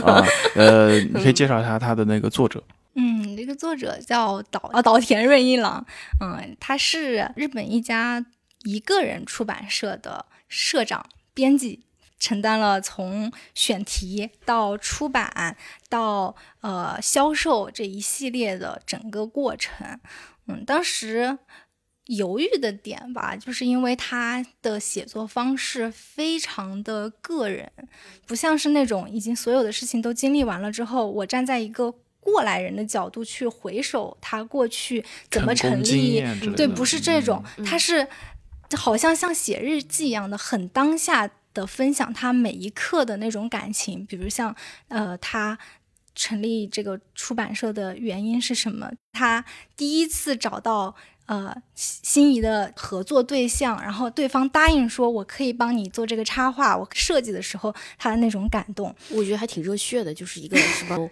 <laughs> 啊。呃，你可以介绍一下它的那个作者。<laughs> 嗯，这个作者叫岛啊岛田润一郎，嗯，他是日本一家。一个人出版社的社长、编辑承担了从选题到出版到呃销售这一系列的整个过程。嗯，当时犹豫的点吧，就是因为他的写作方式非常的个人，不像是那种已经所有的事情都经历完了之后，我站在一个过来人的角度去回首他过去怎么成立，对，不是这种，他是。好像像写日记一样的，很当下的分享他每一刻的那种感情，比如像，呃，他成立这个出版社的原因是什么？他第一次找到。呃，心仪的合作对象，然后对方答应说，我可以帮你做这个插画，我设计的时候，他的那种感动，我觉得还挺热血的，就是一个什么，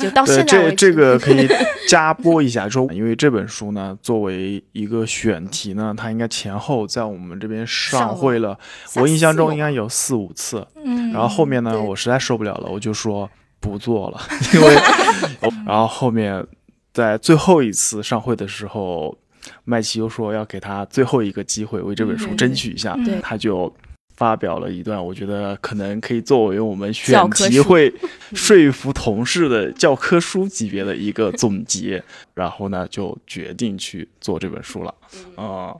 就到现在这这个可以 <laughs> 加播一下，说因为这本书呢，作为一个选题呢，它应该前后在我们这边上会了，我印象中应该有四五次，嗯，然后后面呢，我实在受不了了，我就说不做了，<laughs> 因为，<laughs> 然后后面在最后一次上会的时候。麦琪又说要给他最后一个机会，为这本书争取一下，他就发表了一段，我觉得可能可以作为我们选题会 <laughs> 说服同事的教科书级别的一个 <laughs> 总结，然后呢就决定去做这本书了。啊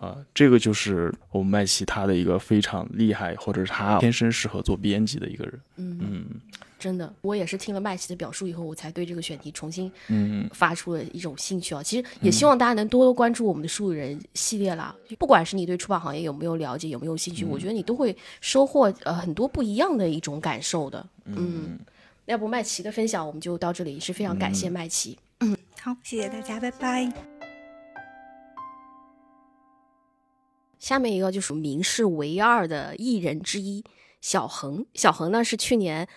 啊，这个就是我们麦琪他的一个非常厉害，或者是他天生适合做编辑的一个人。嗯。真的，我也是听了麦琪的表述以后，我才对这个选题重新嗯发出了一种兴趣啊。其实也希望大家能多多关注我们的书与人系列啦。不管是你对出版行业有没有了解，有没有兴趣，我觉得你都会收获呃很多不一样的一种感受的。嗯，要不麦琪的分享我们就到这里，是非常感谢麦琪。嗯，好，谢谢大家，拜拜。下面一个就是名士唯二的艺人之一小恒。小恒呢是去年，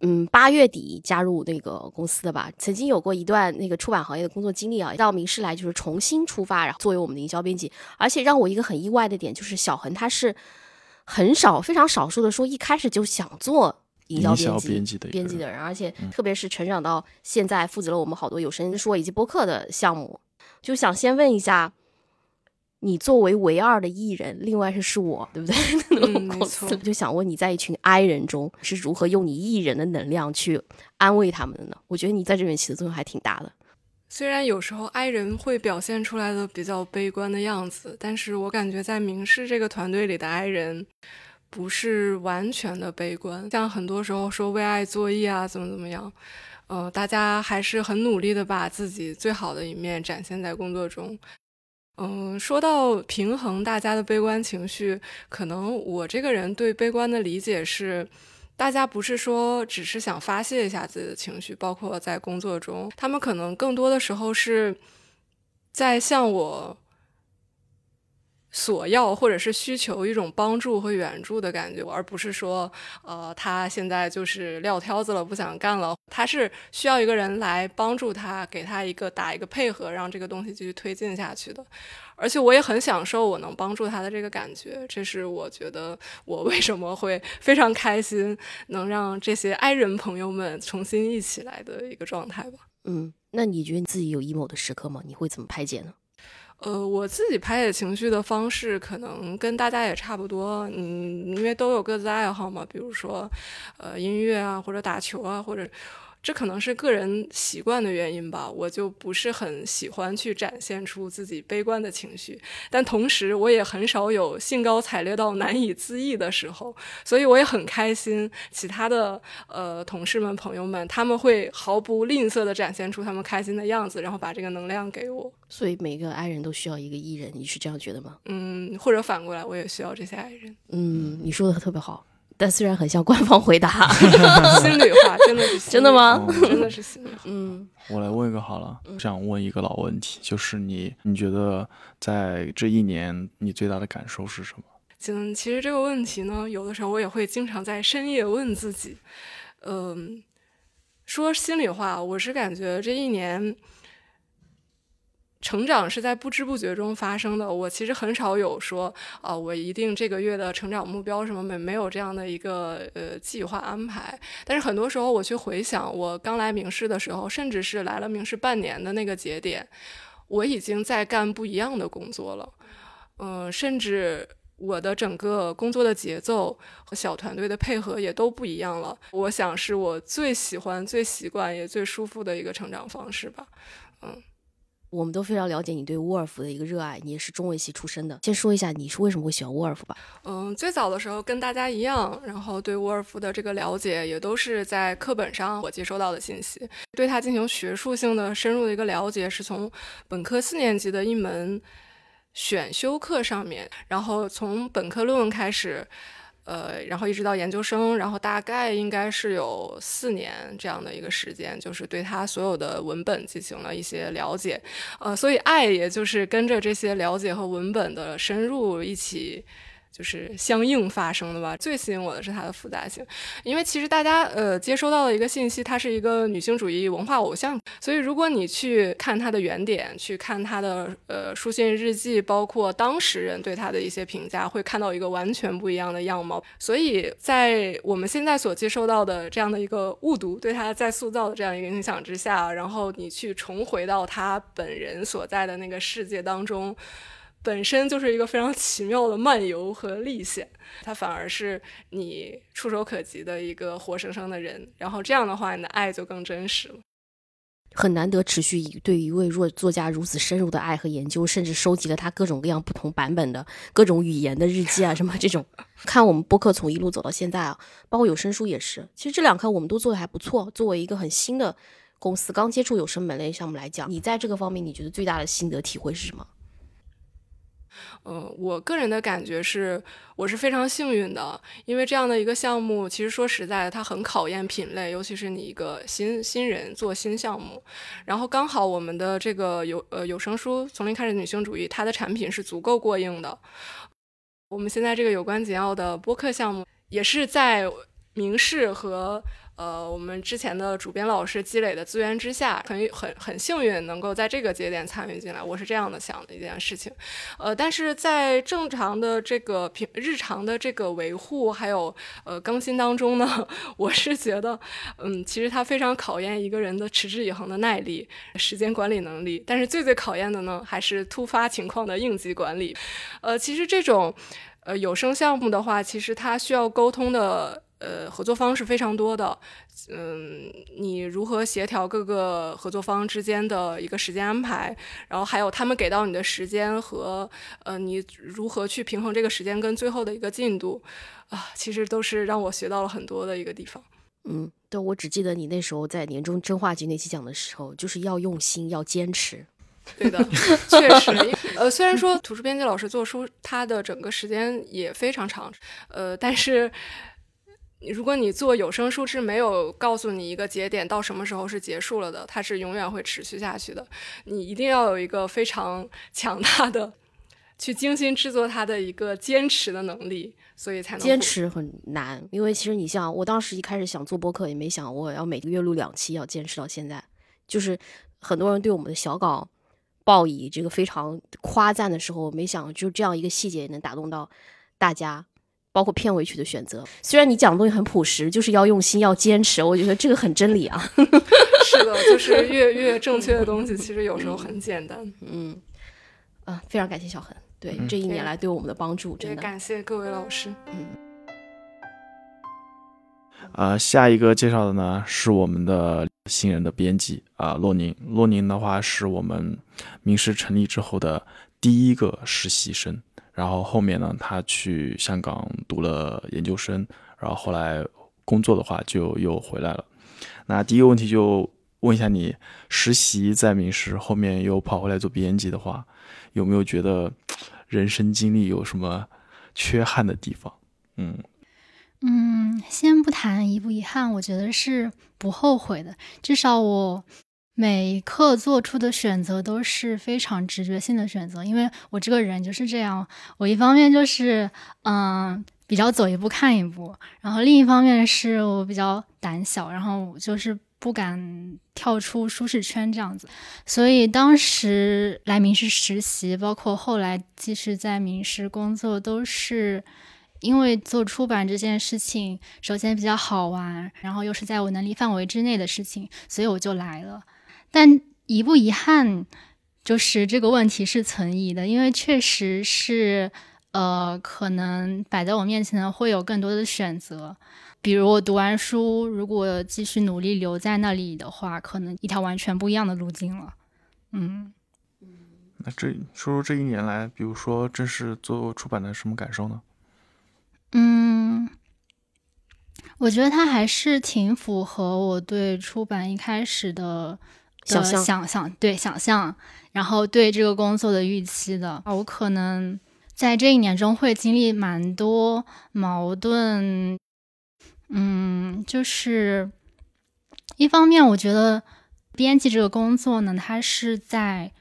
嗯八月底加入那个公司的吧，曾经有过一段那个出版行业的工作经历啊，到名士来就是重新出发，然后作为我们的营销编辑。而且让我一个很意外的点就是小恒他是很少非常少数的说一开始就想做营销编辑编辑的人，而且特别是成长到现在负责了我们好多有声书以及播客的项目，就想先问一下。你作为唯二的艺人，另外是是我，对不对？<laughs> 嗯，没错。就想问你在一群 I 人中是如何用你艺人的能量去安慰他们的呢？我觉得你在这边起的作用还挺大的。虽然有时候 I 人会表现出来的比较悲观的样子，但是我感觉在明世这个团队里的 I 人不是完全的悲观。像很多时候说为爱作义啊，怎么怎么样，呃，大家还是很努力的把自己最好的一面展现在工作中。嗯，说到平衡大家的悲观情绪，可能我这个人对悲观的理解是，大家不是说只是想发泄一下自己的情绪，包括在工作中，他们可能更多的时候是在向我。索要或者是需求一种帮助和援助的感觉，而不是说，呃，他现在就是撂挑子了，不想干了。他是需要一个人来帮助他，给他一个打一个配合，让这个东西继续推进下去的。而且我也很享受我能帮助他的这个感觉，这是我觉得我为什么会非常开心，能让这些爱人朋友们重新一起来的一个状态吧。嗯，那你觉得你自己有 emo 的时刻吗？你会怎么排解呢？呃，我自己排解情绪的方式可能跟大家也差不多，嗯，因为都有各自爱好嘛，比如说，呃，音乐啊，或者打球啊，或者。这可能是个人习惯的原因吧，我就不是很喜欢去展现出自己悲观的情绪，但同时我也很少有兴高采烈到难以自抑的时候，所以我也很开心。其他的呃同事们、朋友们，他们会毫不吝啬的展现出他们开心的样子，然后把这个能量给我。所以每个爱人都需要一个艺人，你是这样觉得吗？嗯，或者反过来，我也需要这些爱人。嗯，你说的特别好。但虽然很像官方回答，<laughs> 心里话真的是真的吗？真的是心里话。嗯，我来问一个好了，想问一个老问题，就是你你觉得在这一年你最大的感受是什么？嗯，其实这个问题呢，有的时候我也会经常在深夜问自己。嗯，说心里话，我是感觉这一年。成长是在不知不觉中发生的。我其实很少有说啊，我一定这个月的成长目标什么没没有这样的一个呃计划安排。但是很多时候我去回想我刚来明世的时候，甚至是来了明世半年的那个节点，我已经在干不一样的工作了。嗯，甚至我的整个工作的节奏和小团队的配合也都不一样了。我想是我最喜欢、最习惯也最舒服的一个成长方式吧。嗯。我们都非常了解你对沃尔夫的一个热爱，你也是中文系出身的。先说一下你是为什么会喜欢沃尔夫吧。嗯，最早的时候跟大家一样，然后对沃尔夫的这个了解也都是在课本上我接收到的信息。对他进行学术性的深入的一个了解，是从本科四年级的一门选修课上面，然后从本科论文开始。呃，然后一直到研究生，然后大概应该是有四年这样的一个时间，就是对他所有的文本进行了一些了解，呃，所以爱也就是跟着这些了解和文本的深入一起。就是相应发生的吧。最吸引我的是它的复杂性，因为其实大家呃接收到的一个信息，它是一个女性主义文化偶像，所以如果你去看它的原点，去看它的呃书信日记，包括当事人对他的一些评价，会看到一个完全不一样的样貌。所以在我们现在所接收到的这样的一个误读，对他在塑造的这样一个影响之下，然后你去重回到他本人所在的那个世界当中。本身就是一个非常奇妙的漫游和历险，它反而是你触手可及的一个活生生的人，然后这样的话，你的爱就更真实了。很难得持续以对一位弱作家如此深入的爱和研究，甚至收集了他各种各样不同版本的各种语言的日记啊，什么这种。看我们播客从一路走到现在啊，包括有声书也是。其实这两课我们都做的还不错。作为一个很新的公司，刚接触有声门类项目来讲，你在这个方面你觉得最大的心得体会是什么？嗯，我个人的感觉是，我是非常幸运的，因为这样的一个项目，其实说实在的，它很考验品类，尤其是你一个新新人做新项目。然后刚好我们的这个有呃有声书从零开始女性主义，它的产品是足够过硬的。我们现在这个有关紧要的播客项目，也是在明示和。呃，我们之前的主编老师积累的资源之下，很很很幸运能够在这个节点参与进来，我是这样的想的一件事情。呃，但是在正常的这个平日常的这个维护还有呃更新当中呢，<laughs> 我是觉得，嗯，其实它非常考验一个人的持之以恒的耐力、时间管理能力。但是最最考验的呢，还是突发情况的应急管理。呃，其实这种呃有声项目的话，其实它需要沟通的。呃，合作方是非常多的，嗯，你如何协调各个合作方之间的一个时间安排，然后还有他们给到你的时间和呃，你如何去平衡这个时间跟最后的一个进度，啊，其实都是让我学到了很多的一个地方。嗯，对，我只记得你那时候在年终真话集那期讲的时候，就是要用心，要坚持。对的，<laughs> 确实，呃，虽然说图书编辑老师做书，他的整个时间也非常长，呃，但是。如果你做有声书是没有告诉你一个节点到什么时候是结束了的，它是永远会持续下去的。你一定要有一个非常 <laughs> 强大的去精心制作它的一个坚持的能力，所以才能坚持很难。因为其实你像我当时一开始想做播客，也没想我要每个月录两期，要坚持到现在。就是很多人对我们的小稿报以这个非常夸赞的时候，没想就这样一个细节也能打动到大家。包括片尾曲的选择，虽然你讲的东西很朴实，就是要用心，要坚持。我觉得这个很真理啊。<laughs> 是的，就是越越正确的东西，其实有时候很简单。嗯，啊，非常感谢小恒，对这一年来对我们的帮助，真的感谢各位老师。嗯。啊，下一个介绍的呢是我们的新人的编辑啊，洛宁。洛宁的话是我们名师成立之后的第一个实习生。然后后面呢，他去香港读了研究生，然后后来工作的话就又回来了。那第一个问题就问一下你，实习在名师，后面又跑回来做编辑的话，有没有觉得人生经历有什么缺憾的地方？嗯嗯，先不谈遗不遗憾，我觉得是不后悔的，至少我。每一刻做出的选择都是非常直觉性的选择，因为我这个人就是这样。我一方面就是，嗯，比较走一步看一步，然后另一方面是我比较胆小，然后就是不敢跳出舒适圈这样子。所以当时来名师实习，包括后来即使在名师工作，都是因为做出版这件事情，首先比较好玩，然后又是在我能力范围之内的事情，所以我就来了。但遗不遗憾，就是这个问题是存疑的，因为确实是，呃，可能摆在我面前的会有更多的选择，比如我读完书，如果继续努力留在那里的话，可能一条完全不一样的路径了。嗯，那这说说这一年来，比如说正式做出版的什么感受呢？嗯。我觉得它还是挺符合我对出版一开始的想象，想象对想象，然后对这个工作的预期的。我可能在这一年中会经历蛮多矛盾，嗯，就是一方面，我觉得编辑这个工作呢，它是在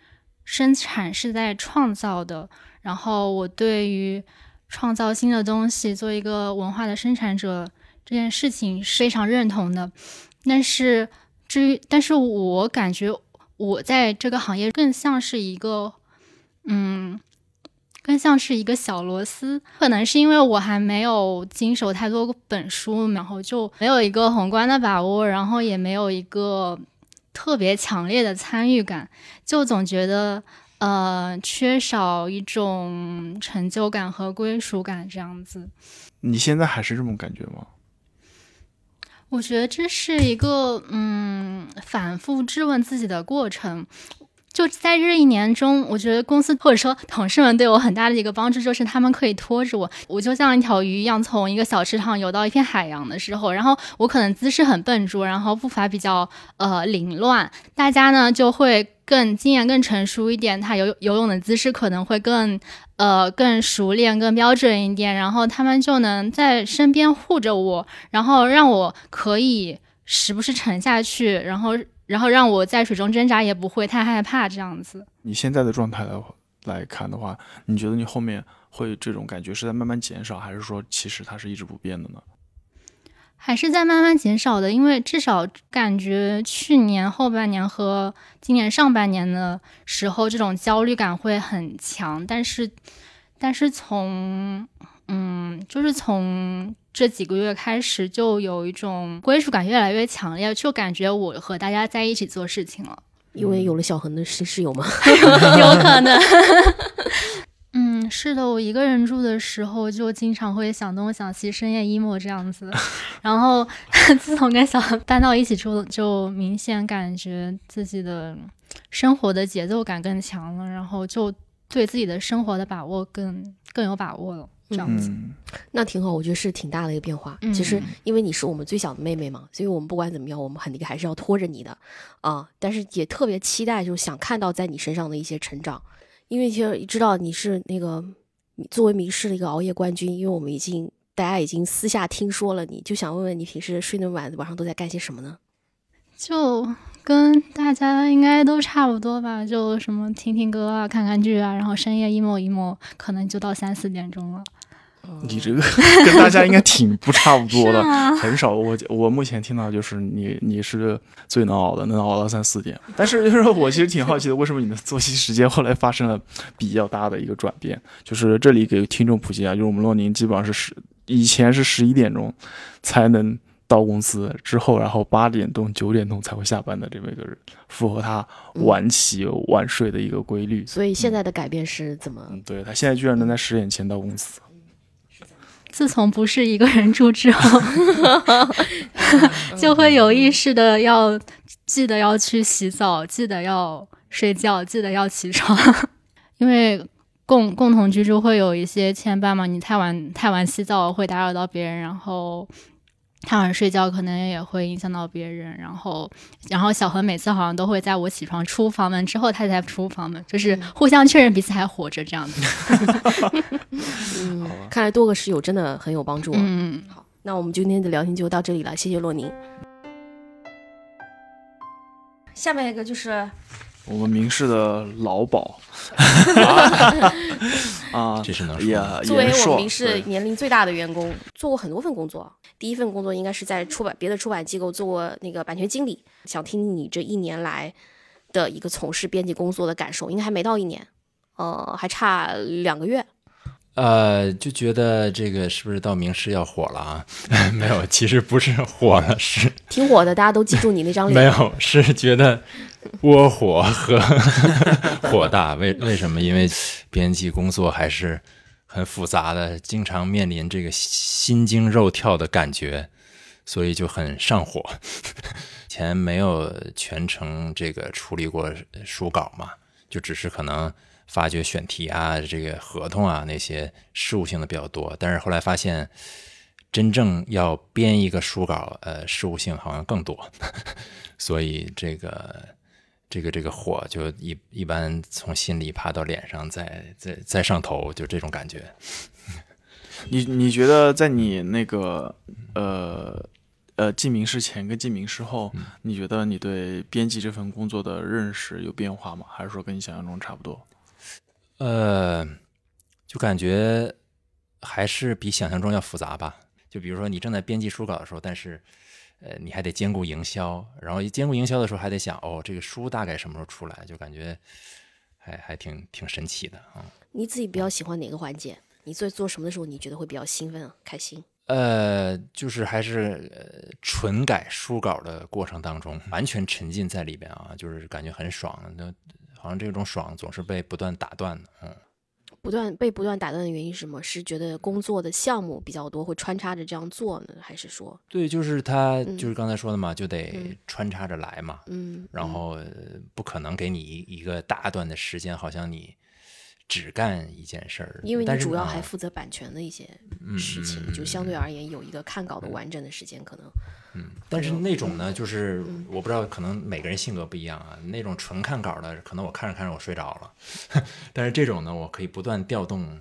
生产，是在创造的。然后我对于创造新的东西，做一个文化的生产者。这件事情是非常认同的，但是至于，但是我感觉我在这个行业更像是一个，嗯，更像是一个小螺丝。可能是因为我还没有经手太多本书，然后就没有一个宏观的把握，然后也没有一个特别强烈的参与感，就总觉得呃缺少一种成就感和归属感这样子。你现在还是这种感觉吗？我觉得这是一个嗯，反复质问自己的过程。就在这一年中，我觉得公司或者说同事们对我很大的一个帮助，就是他们可以拖着我，我就像一条鱼一样，从一个小池塘游到一片海洋的时候，然后我可能姿势很笨拙，然后步伐比较呃凌乱，大家呢就会更经验更成熟一点，他游游泳的姿势可能会更呃更熟练、更标准一点，然后他们就能在身边护着我，然后让我可以时不时沉下去，然后然后让我在水中挣扎也不会太害怕这样子。你现在的状态来来看的话，你觉得你后面会这种感觉是在慢慢减少，还是说其实它是一直不变的呢？还是在慢慢减少的，因为至少感觉去年后半年和今年上半年的时候，这种焦虑感会很强。但是，但是从嗯，就是从这几个月开始，就有一种归属感越来越强烈，就感觉我和大家在一起做事情了。因为有了小恒的新室友吗？<laughs> 有可能。<laughs> 嗯，是的，我一个人住的时候就经常会想东想西，深夜 emo 这样子。<laughs> 然后 <laughs> 自从跟小恒搬到一起住，就明显感觉自己的生活的节奏感更强了，然后就对自己的生活的把握更更有把握了。这样子，那挺好，我觉得是挺大的一个变化。其实因为你是我们最小的妹妹嘛，所以我们不管怎么样，我们肯定还是要拖着你的啊。但是也特别期待，就是想看到在你身上的一些成长。因为其实知道你是那个作为名师的一个熬夜冠军，因为我们已经大家已经私下听说了，你就想问问你平时睡那么晚，晚上都在干些什么呢？就跟大家应该都差不多吧，就什么听听歌啊，看看剧啊，然后深夜 emo emo，可能就到三四点钟了。你这个跟大家应该挺不差不多的，很少。我我目前听到就是你你是最能熬的，能熬到三四点。但是就是我其实挺好奇的，为什么你的作息时间后来发生了比较大的一个转变？就是这里给听众普及啊，就是我们洛宁基本上是十以前是十一点钟才能到公司，之后然后八点钟九点钟才会下班的这么一个人，符合他晚起晚睡的一个规律。所以现在的改变是怎么？对他现在居然能在十点前到公司。自从不是一个人住之后，<laughs> 就会有意识的要记得要去洗澡，记得要睡觉，记得要起床，<laughs> 因为共共同居住会有一些牵绊嘛。你太晚太晚洗澡会打扰到别人，然后。太晚上睡觉可能也会影响到别人，然后，然后小何每次好像都会在我起床出房门之后，他才出房门，就是互相确认彼此还活着这样子。<laughs> 嗯，看来多个室友真的很有帮助。嗯，好，那我们今天的聊天就到这里了，谢谢洛宁。下面一个就是。我们明世的老鸨 <laughs> 啊，这是能也作为我们明世年龄最大的员工，做过很多份工作。第一份工作应该是在出版别的出版机构做过那个版权经理。想听你这一年来的一个从事编辑工作的感受，应该还没到一年，呃，还差两个月。呃，就觉得这个是不是到明世要火了啊？<laughs> 没有，其实不是火了，是 <laughs> 挺火的，大家都记住你那张脸。没有，是觉得窝火和 <laughs> 火大。为为什么？因为编辑工作还是很复杂的，经常面临这个心惊肉跳的感觉，所以就很上火。前没有全程这个处理过书稿嘛，就只是可能。发掘选题啊，这个合同啊，那些事务性的比较多。但是后来发现，真正要编一个书稿，呃，事务性好像更多。<laughs> 所以这个这个这个火就一一般从心里爬到脸上，再再再上头，就这种感觉。<laughs> 你你觉得在你那个呃呃进名师前跟进名师后，你觉得你对编辑这份工作的认识有变化吗？还是说跟你想象中差不多？呃，就感觉还是比想象中要复杂吧。就比如说，你正在编辑书稿的时候，但是，呃，你还得兼顾营销，然后兼顾营销的时候，还得想，哦，这个书大概什么时候出来？就感觉还还挺挺神奇的啊。你自己比较喜欢哪个环节？你做做什么的时候，你觉得会比较兴奋、啊开心？呃，就是还是纯改书稿的过程当中，完全沉浸在里边啊，就是感觉很爽。那好像这种爽总是被不断打断的，嗯，不断被不断打断的原因是什么？是觉得工作的项目比较多，会穿插着这样做呢，还是说？对，就是他，就是刚才说的嘛，就得穿插着来嘛，嗯，然后不可能给你一一个大段的时间，好像你只干一件事儿，因为你但是主要啊还负责版权的一些嗯事情，嗯就相对而言有一个看稿的完整的时间，可能嗯，但是那种呢，就是嗯我不知道，可能每个人性格不一样啊。那种纯看稿的，可能我看着看着我睡着了，<laughs> 但是这种呢，我可以不断调动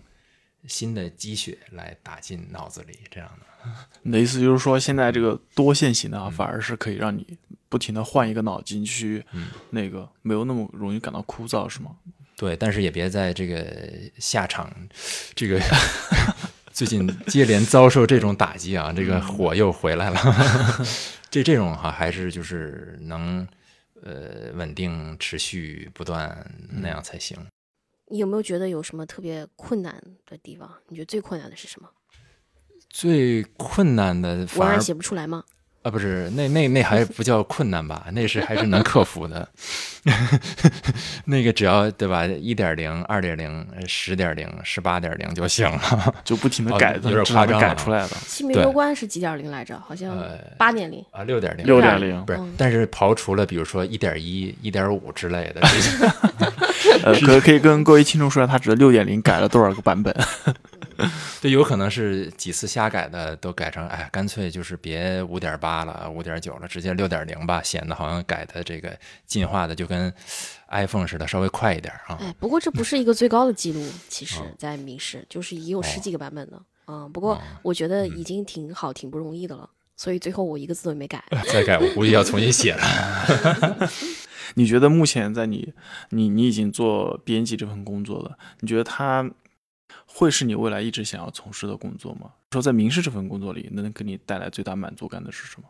新的积雪来打进脑子里，这样的。<laughs> 你的意思就是说，现在这个多线型嗯的啊，反而是可以让你不停的换一个脑筋去，嗯那个没有那么容易感到枯燥，是吗？对，但是也别在这个下场，这个 <laughs> 最近接连遭受这种打击啊，这个火又回来了。<laughs> 这这种哈、还是就是能呃稳定、持续、不断那样才行。你有没有觉得有什么特别困难的地方？你觉得最困难的是什么？最困难的文反而案写不出来吗？啊，不是，那那那还不叫困难吧？那是还是能克服的。<laughs> 那个只要对吧？一点零、二点零、十点零、十八点零就行了，就不停的哦改，有点夸张了改出来的。对性别攸关是几点零来着？好像呃八点零。啊，六点零，六点零不是嗯，但是刨除了比如说一点一、一点五之类的这些，呃，可可以跟各位听众说一下，他指的六点零改了多少个版本？<laughs> <laughs> 对，有可能是几次瞎改的，都改成哎，干脆就是别五点八了、五点九了，直接六点零吧，显得好像改的这个进化的就跟 iPhone 似的，稍微快一点啊。哎，不过这不是一个最高的记录，其实哦，在明世就是已有十哦几个版本的。嗯，不过哦我觉得嗯已经挺好、挺不容易的了。所以最后我一个字都没改。<laughs> 再改，我估计要重新写了。<laughs> 你觉得目前在你你你已经做编辑这份工作了，你觉得它会是你未来一直想要从事的工作吗？说在民事这份工作里，能给你带来最大满足感的是什么？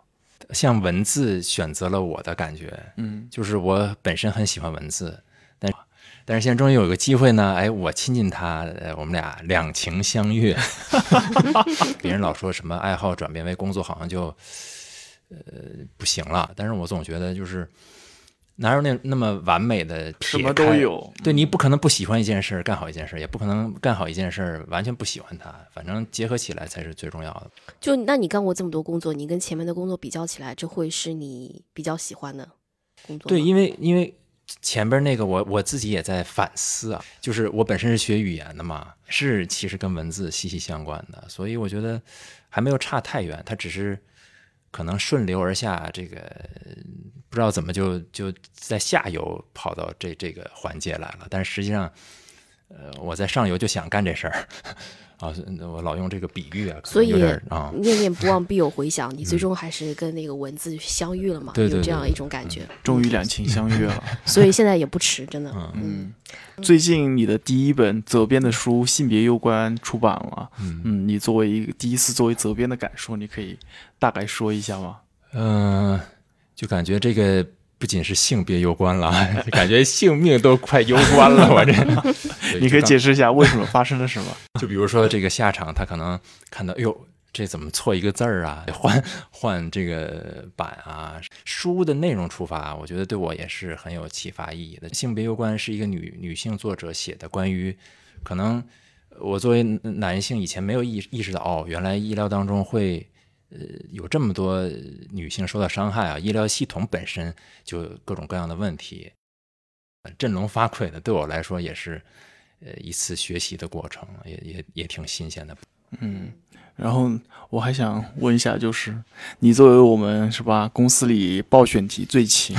像文字选择了我的感觉，嗯就是我本身很喜欢文字，但但是现在终于有个机会呢，哎，我亲近他，呃我们俩两情相悦。<laughs> 别人老说什么爱好转变为工作，好像就呃不行了，但是我总觉得就是哪有那那么完美的什么都有。对你不可能不喜欢一件事干好一件事，也不可能干好一件事完全不喜欢它，反正结合起来才是最重要的。就那你干过这么多工作，你跟前面的工作比较起来，这会是你比较喜欢的工作吗？对，因为因为前边那个我我自己也在反思啊，就是我本身是学语言的嘛，是其实跟文字息息相关的，所以我觉得还没有差太远，它只是可能顺流而下，这个不知道怎么就就在下游跑到这这个环节来了，但是实际上，呃，我在上游就想干这事儿。<laughs> 啊，我老用这个比喻啊，所以啊，念念不忘必有回响，你最终还是跟那个文字相遇了嘛，对对对有这样一种感觉。终于两情相悦了。<laughs> 所以现在也不迟，真的。嗯嗯，最近你的第一本责编的书《性别攸关》出版了。嗯嗯，你作为一个第一次作为责编的感受，你可以大概说一下吗？嗯、就感觉这个不仅是性别攸关了，<laughs> 感觉性命都快攸关了。我这，<laughs> 对你可以解释一下为什么发生了什么？<laughs> 就比如说这个下场，他可能看到，哎呦，这怎么错一个字儿啊？换换这个版啊，书的内容出发，我觉得对我也是很有启发意义的。性别攸关是一个女女性作者写的，关于可能我作为男性以前没有意意识到，哦，原来医疗当中会。呃，有这么多女性受到伤害啊，医疗系统本身就有各种各样的问题，振聋发聩的，对我来说也是呃一次学习的过程，也也也挺新鲜的。嗯，然后我还想问一下，就是你作为我们是吧公司里报选题最勤，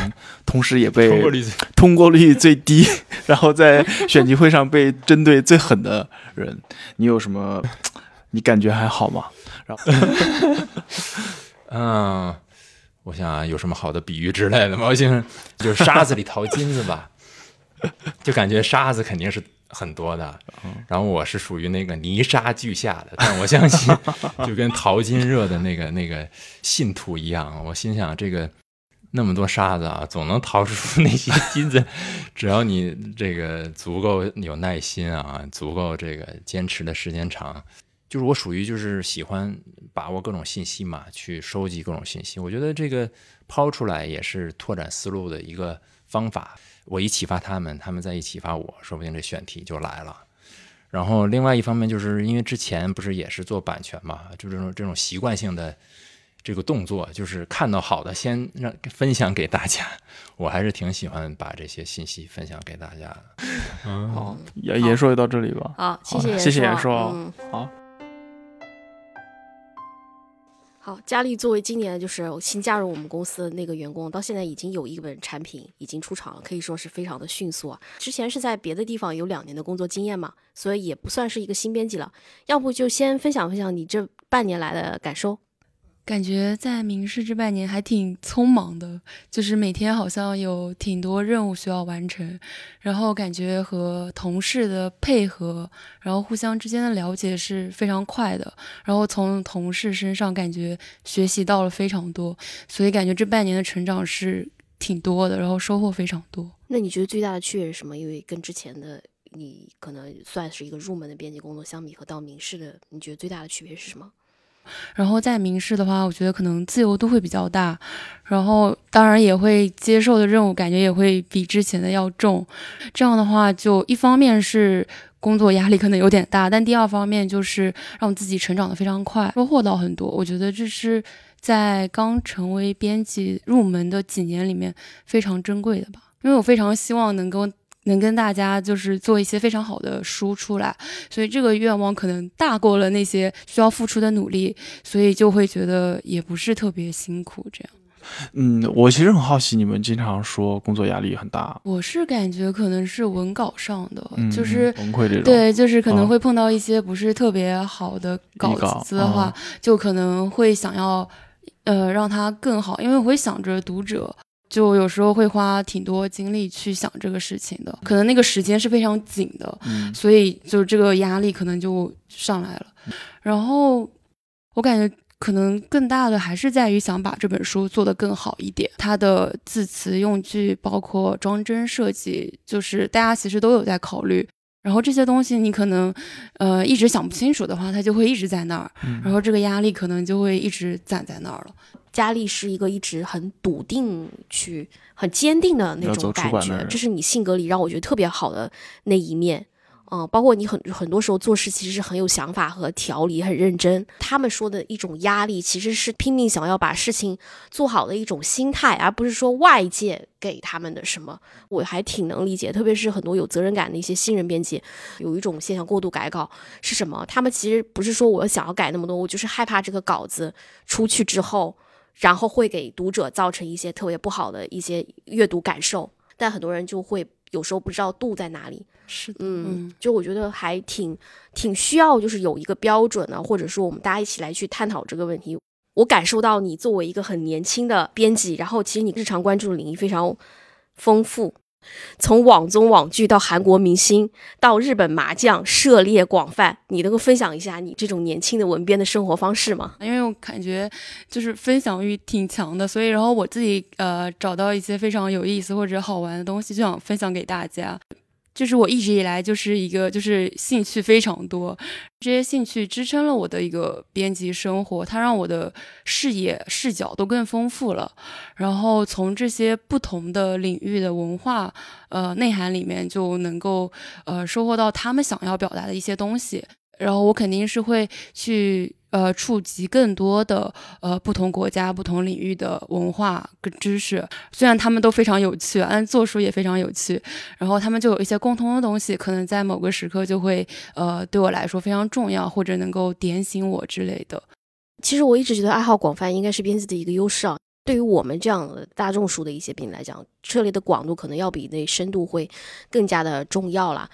同时也被通过率最低，然后在选题会上被针对最狠的人，你有什么？你感觉还好吗？然后嗯，我想，有什么好的比喻之类的吗？我想 <laughs> 就是沙子里淘金子吧，就感觉沙子肯定是很多的，然后我是属于那个泥沙俱下的，但我相信就跟淘金热的那个 <laughs> 那个信徒一样，我心想这个那么多沙子啊，总能淘出那些金子，只要你这个足够有耐心啊，足够这个坚持的时间长。就是我属于就是喜欢把握各种信息嘛，去收集各种信息。我觉得这个抛出来也是拓展思路的一个方法。我一启发他们，他们再一启发我，说不定这选题就来了。然后另外一方面，就是因为之前不是也是做版权嘛，就这种这种习惯性的这个动作，就是看到好的先让分享给大家。我还是挺喜欢把这些信息分享给大家的。嗯，好，言言说就到这里吧。好，谢谢谢谢言说。嗯，好。好，佳丽作为今年就是新加入我们公司的那个员工，到现在已经有一本产品已经出厂了，可以说是非常的迅速啊。之前是在别的地方有两年的工作经验嘛，所以也不算是一个新编辑了。要不就先分享分享你这半年来的感受。感觉在明世这半年还挺匆忙的，就是每天好像有挺多任务需要完成，然后感觉和同事的配合，然后互相之间的了解是非常快的，然后从同事身上感觉学习到了非常多，所以感觉这半年的成长是挺多的，然后收获非常多。那你觉得最大的区别是什么？因为跟之前的你可能算是一个入门的编辑工作相比，和到明世的，你觉得最大的区别是什么？然后在明世的话，我觉得可能自由度会比较大，然后当然也会接受的任务感觉也会比之前的要重。这样的话，就一方面是工作压力可能有点大，但第二方面就是让自己成长的非常快，收获到很多。我觉得这是在刚成为编辑入门的几年里面非常珍贵的吧，因为我非常希望能够。能跟大家就是做一些非常好的书出来，所以这个愿望可能大过了那些需要付出的努力，所以就会觉得也不是特别辛苦这样。嗯，我其实很好奇，你们经常说工作压力很大，我是感觉可能是文稿上的，就是崩溃这种，对，就是可能会碰到一些不是特别好的稿子的话，就可能会想要呃让它更好，因为我会想着读者。就有时候会花挺多精力去想这个事情的，可能那个时间是非常紧的，所以就这个压力可能就上来了。然后我感觉可能更大的还是在于想把这本书做得更好一点，它的字词用句，包括装帧设计，就是大家其实都有在考虑。然后这些东西你可能呃一直想不清楚的话，它就会一直在那儿，然后这个压力可能就会一直攒在那儿了。佳丽是一个一直很笃定、去很坚定的那种感觉，这是你性格里让我觉得特别好的那一面。嗯，包括你很很多时候做事其实是很有想法和条理，很认真。他们说的一种压力，其实是拼命想要把事情做好的一种心态，而不是说外界给他们的什么。我还挺能理解，特别是很多有责任感的一些新人编辑，有一种现象过度改稿是什么？他们其实不是说我想要改那么多，我就是害怕这个稿子出去之后。然后会给读者造成一些特别不好的一些阅读感受，但很多人就会有时候不知道度在哪里。是，嗯，就我觉得还挺挺需要，就是有一个标准呢，或者说我们大家一起来去探讨这个问题。我感受到你作为一个很年轻的编辑，然后其实你日常关注的领域非常丰富。从网综网剧到韩国明星，到日本麻将，涉猎广泛。你能够分享一下你这种年轻的文编的生活方式吗？因为我感觉就是分享欲挺强的，所以然后我自己呃找到一些非常有意思或者好玩的东西，就想分享给大家。就是我一直以来就是一个就是兴趣非常多，这些兴趣支撑了我的一个编辑生活，它让我的视野视角都更丰富了。然后从这些不同的领域的文化呃内涵里面，就能够呃收获到他们想要表达的一些东西。然后我肯定是会去。呃，触及更多的呃不同国家、不同领域的文化跟知识，虽然他们都非常有趣，但做书也非常有趣。然后他们就有一些共同的东西，可能在某个时刻就会呃对我来说非常重要，或者能够点醒我之类的。其实我一直觉得爱好广泛应该是编辑的一个优势啊。对于我们这样的大众书的一些编辑来讲，涉猎的广度可能要比那深度会更加的重要了。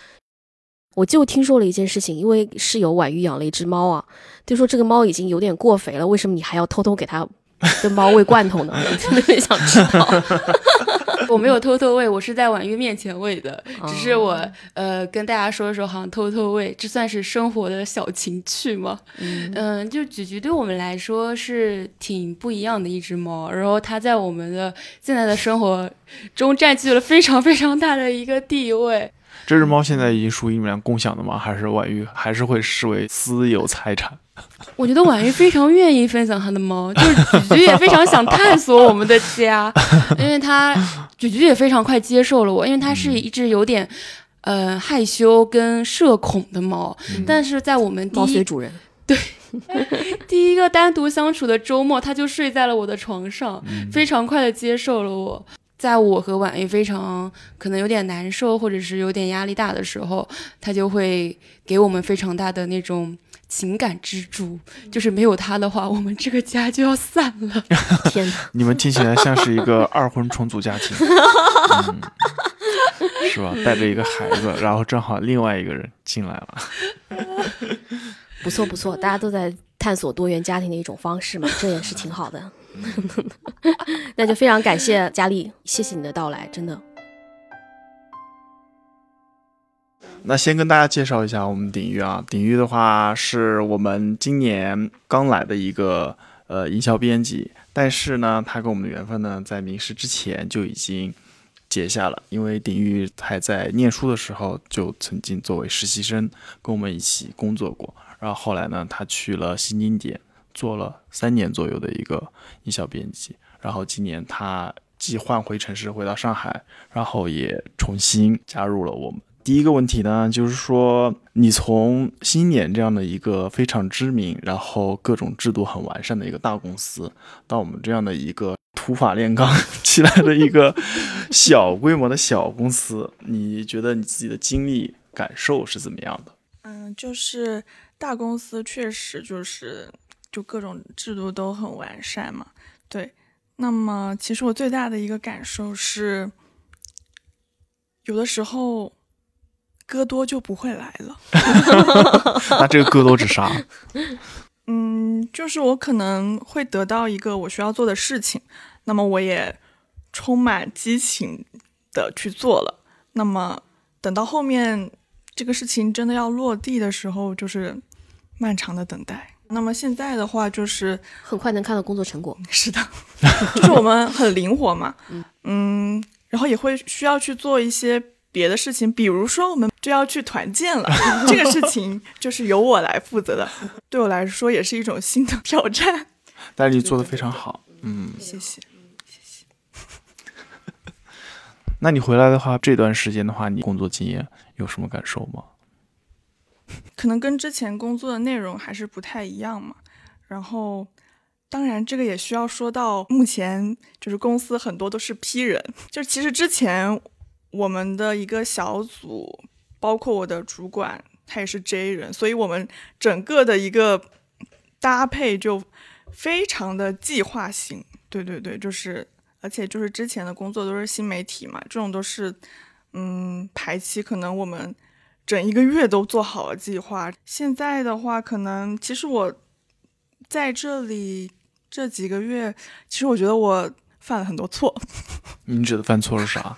我就听说了一件事情，因为室友婉瑜养了一只猫啊，就说这个猫已经有点过肥了，为什么你还要偷偷给它 <laughs> 跟猫喂罐头呢？我真的很想知道。<laughs> 我没有偷偷喂，我是在婉玉面前喂的，只是我呃跟大家说的时候好像偷偷喂，这算是生活的小情趣吗？嗯，就菊菊对我们来说是挺不一样的一只猫，然后它在我们的现在的生活中占据了非常非常大的一个地位。这只猫现在已经属于你们俩共享的吗？还是婉玉还是会视为私有财产？<laughs> 我觉得婉玉非常愿意分享她的猫，就是菊菊也非常想探索我们的家，<laughs> 因为她菊菊也非常快接受了我，因为它是一只有点呃害羞跟社恐的猫，但是在我们猫随主人对 <laughs> 第一个单独相处的周末，他就睡在了我的床上，嗯非常快的接受了我。在我和婉玉非常可能有点难受，或者是有点压力大的时候，他就会给我们非常大的那种情感支柱。就是没有他的话，我们这个家就要散了。<laughs> 天 <laughs> 哪！你们听起来像是一个二婚重组家庭，<laughs> 嗯、是吧？带着一个孩子，然后正好另外一个人进来了。不错不错，大家都在探索多元家庭的一种方式嘛，这也是挺好的。<laughs> 那就非常感谢佳丽，谢谢你的到来，真的。那先跟大家介绍一下我们鼎玉啊，鼎玉的话是我们今年刚来的一个呃营销编辑，但是呢，他跟我们的缘分呢，在名师之前就已经结下了，因为鼎玉还在念书的时候就曾经作为实习生跟我们一起工作过，然后后来呢，他去了新经典做了三年左右的一个营销编辑，然后今年他既换回城市回到上海，然后也重新加入了我们。第一个问题呢，就是说你从新年这样的一个非常知名，然后各种制度很完善的一个大公司，到我们这样的一个土法炼钢起来的一个小规模的小公司，你觉得你自己的经历感受是怎么样的？嗯，就是大公司确实就是就各种制度都很完善嘛，对。那么其实我最大的一个感受是，有的时候。歌多就不会来了，<laughs> 那这个歌多指啥？<laughs> 嗯，就是我可能会得到一个我需要做的事情，那么我也充满激情的去做了。那么等到后面这个事情真的要落地的时候，就是漫长的等待。那么现在的话，就是很快能看到工作成果。<laughs> 是的，就是我们很灵活嘛，<laughs> 嗯，然后也会需要去做一些。别的事情，比如说我们就要去团建了，<laughs> 这个事情就是由我来负责的，对我来说也是一种新的挑战。但是你做的非常好，嗯，谢谢，谢谢。那你回来的话，这段时间的话，你工作经验有什么感受吗？可能跟之前工作的内容还是不太一样嘛。然后，当然这个也需要说到，目前就是公司很多都是 P 人，就其实之前。我们的一个小组，包括我的主管，他也是 J 人，所以我们整个的一个搭配就非常的计划性。对对对，就是，而且就是之前的工作都是新媒体嘛，这种都是，嗯，排期可能我们整一个月都做好了计划。现在的话，可能其实我在这里这几个月，其实我觉得我犯了很多错。<laughs> 你指的犯错是啥？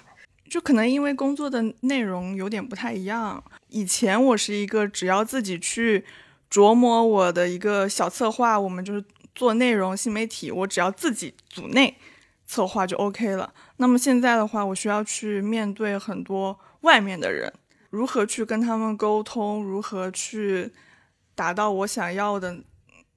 就可能因为工作的内容有点不太一样。以前我是一个只要自己去琢磨我的一个小策划，我们就是做内容新媒体，我只要自己组内策划就 OK 了。那么现在的话，我需要去面对很多外面的人，如何去跟他们沟通，如何去达到我想要的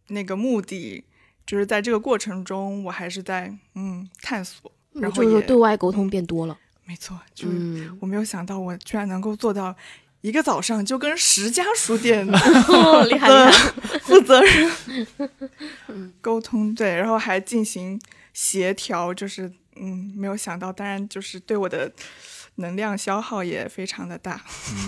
那个目的，就是在这个过程中，我还是在嗯探索。然后就是对外沟通变多了。没错，就是我没有想到，我居然能够做到一个早上就跟十家书店的 <laughs> 厉害厉害负责人沟通，对，然后还进行协调，就是嗯，没有想到，当然就是对我的能量消耗也非常的大。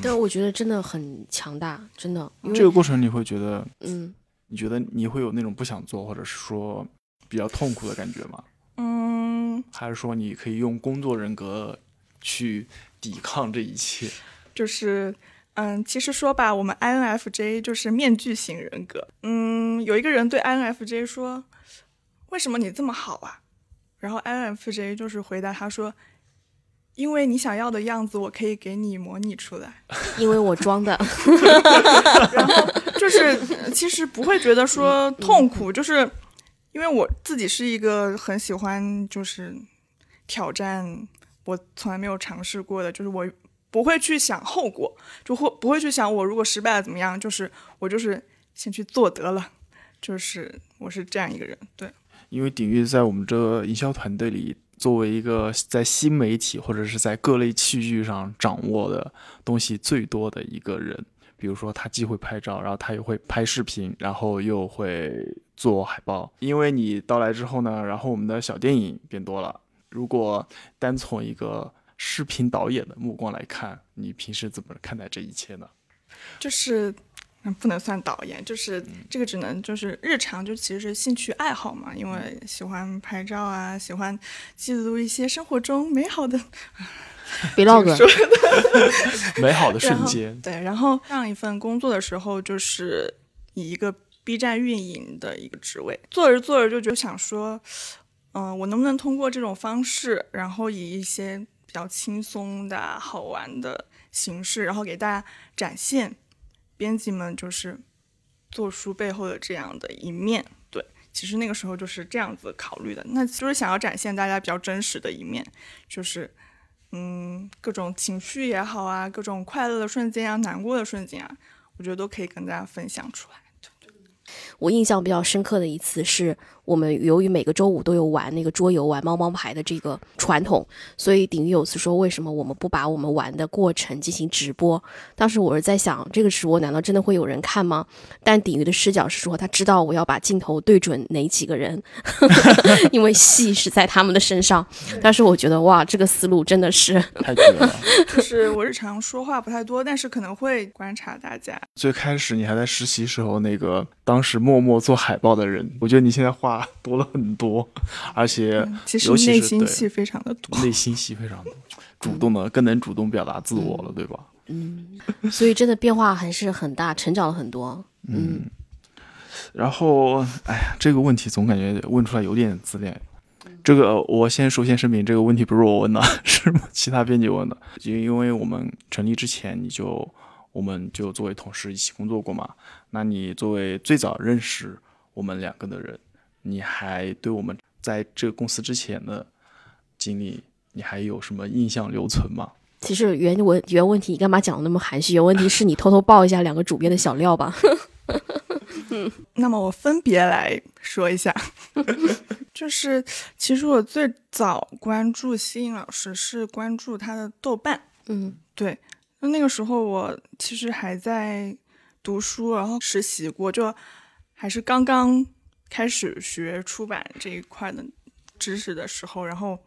但我觉得真的很强大，真的。这个过程你会觉得，嗯，你觉得你会有那种不想做，或者是说比较痛苦的感觉吗？嗯，还是说你可以用工作人格？去抵抗这一切，就是，嗯，其实说吧，我们 INFJ 就是面具型人格。嗯，有一个人对 INFJ 说：“为什么你这么好啊？”然后 INFJ 就是回答他说：“因为你想要的样子，我可以给你模拟出来。<laughs> 因为我装的。<laughs> 然后就是，其实不会觉得说痛苦，就是因为我自己是一个很喜欢就是挑战。我从来没有尝试过的，就是我不会去想后果，就会不会去想我如果失败了怎么样，就是我就是先去做得了，就是我是这样一个人。对，因为鼎玉在我们这营销团队里，作为一个在新媒体或者是在各类器具上掌握的东西最多的一个人，比如说他既会拍照，然后他又会拍视频，然后又会做海报。因为你到来之后呢，然后我们的小电影变多了。如果单从一个视频导演的目光来看，你平时怎么看待这一切呢？就是。不能算导演，就是这个只能就是日常，就其实是兴趣爱好嘛。因为喜欢拍照啊，喜欢记录一些生活中美好的 <laughs> vlog，<laughs> 美好的瞬间。对，然后上一份工作的时候，就是以一个 B 站运营的一个职位，做着做着就觉得想说，嗯，我能不能通过这种方式，然后以一些比较轻松的好玩的形式，然后给大家展现。编辑们就是做书背后的这样的一面，对，其实那个时候就是这样子考虑的，那就是想要展现大家比较真实的一面，就是嗯，各种情绪也好啊，各种快乐的瞬间啊，难过的瞬间啊，我觉得都可以跟大家分享出来。我印象比较深刻的一次是。我们由于每个周五都有玩那个桌游、玩猫猫牌的这个传统，所以鼎玉有次说：“为什么我们不把我们玩的过程进行直播？”当时我是在想，这个直播难道真的会有人看吗？但鼎玉的视角是说，他知道我要把镜头对准哪几个人，<laughs> 因为戏是在他们的身上。但是我觉得，哇，这个思路真的是太绝了。<laughs> 就是我日常说话不太多，但是可能会观察大家。最开始你还在实习时候，那个当时默默做海报的人，我觉得你现在画。多了很多，而且其实内心戏非常的多，内心戏非常多，主动的更能主动表达自我了，对吧？嗯，所以真的变化还是很大，成长了很多。嗯，然后，哎呀，这个问题总感觉问出来有点自恋。这个我先首先声明，这个问题不是我问的，<laughs> 是其他编辑问的。就因为我们成立之前，你就我们就作为同事一起工作过嘛。那你作为最早认识我们两个的人。你还对我们在这个公司之前的经历，你还有什么印象留存吗？其实原问原问题，你干嘛讲的那么含蓄？原问题是你偷偷爆一下两个主编的小料吧。嗯，<laughs> 那么我分别来说一下，<laughs> 就是其实我最早关注西影老师是关注他的豆瓣。嗯，对，那那个时候我其实还在读书，然后实习过，就还是刚刚。开始学出版这一块的知识的时候，然后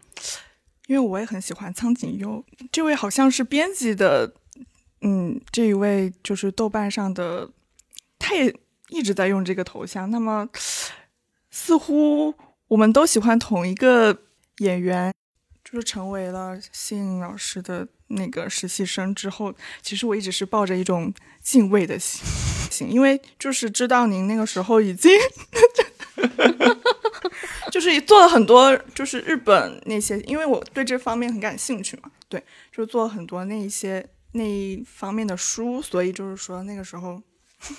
因为我也很喜欢苍井优，这位好像是编辑的，嗯，这一位就是豆瓣上的，他也一直在用这个头像。那么似乎我们都喜欢同一个演员，就是成为了信老师的那个实习生之后，其实我一直是抱着一种敬畏的心，因为就是知道您那个时候已经。<laughs> 就 <laughs> 是做了很多，就是日本那些，因为我对这方面很感兴趣嘛，对，就做了很多那一些那一方面的书，所以就是说那个时候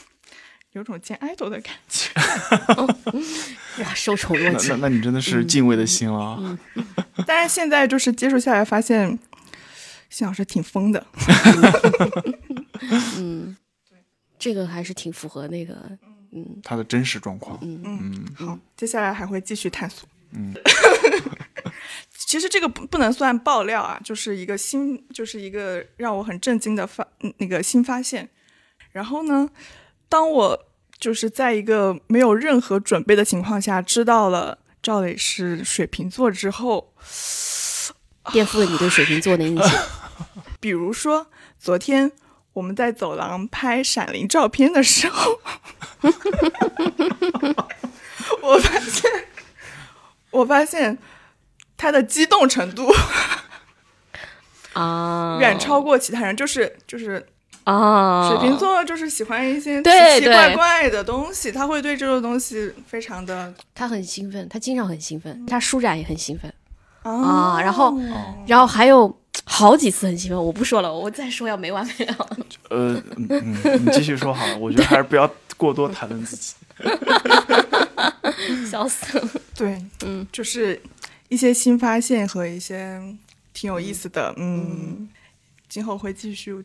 <laughs> 有种见爱豆的感觉，<laughs> 哇，受宠若惊。那那你真的是敬畏的心了。但是现在就是接触下来，发现谢老师挺疯的。嗯，这个还是挺符合那个。嗯，他的真实状况。嗯嗯，好，接下来还会继续探索。嗯，<laughs> 其实这个不不能算爆料啊，就是一个新，就是一个让我很震惊的发那个新发现。然后呢，当我就是在一个没有任何准备的情况下知道了赵磊是水瓶座之后，<sighs> 颠覆了你对水瓶座的印象。<laughs> 比如说昨天。我们在走廊拍闪灵照片的时候，我发现，我发现他的激动程度啊，远超过其他人。就是就是啊，水瓶座就是喜欢一些奇奇怪怪的东西，他会对这个东西非常的，他很兴奋，他经常很兴奋，他舒展也很兴奋啊。然后，然后还有。好几次很兴奋，我不说了，我再说要没完没了。<laughs> 呃，嗯，你继续说好了，我觉得还是不要过多谈论自己。<laughs> 笑死了。对，嗯，就是一些新发现和一些挺有意思的，嗯，今后会继续。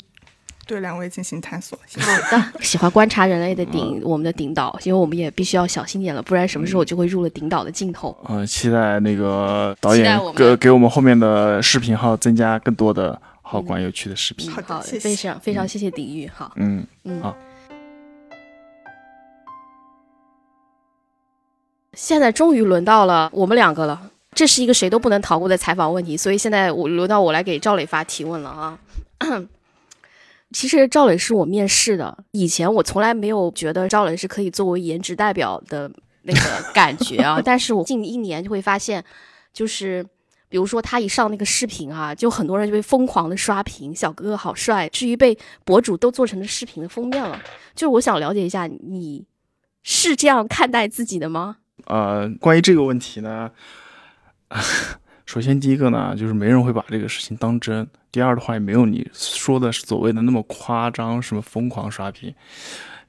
对两位进行探索。好的，喜欢观察人类的顶，我们的顶导，因为我们也必须要小心点了，不然什么时候就会入了顶导的镜头。嗯，期待那个导演给给我们后面的视频号增加更多的好玩有趣的视频。好，非常非常谢谢鼎玉。好，嗯嗯好。现在终于轮到了我们两个了，这是一个谁都不能逃过的采访问题，所以现在我轮到我来给赵磊发提问了啊。其实赵磊是我面试的，以前我从来没有觉得赵磊是可以作为颜值代表的那个感觉啊，<laughs> 但是我近一年就会发现，就是比如说他一上那个视频啊，就很多人就会疯狂的刷屏，小哥哥好帅，至于被博主都做成了视频的封面了。就是我想了解一下，你是这样看待自己的吗？呃，关于这个问题呢，首先第一个呢，就是没人会把这个事情当真。第二的话，也没有你说的所谓的那么夸张，什么疯狂刷屏。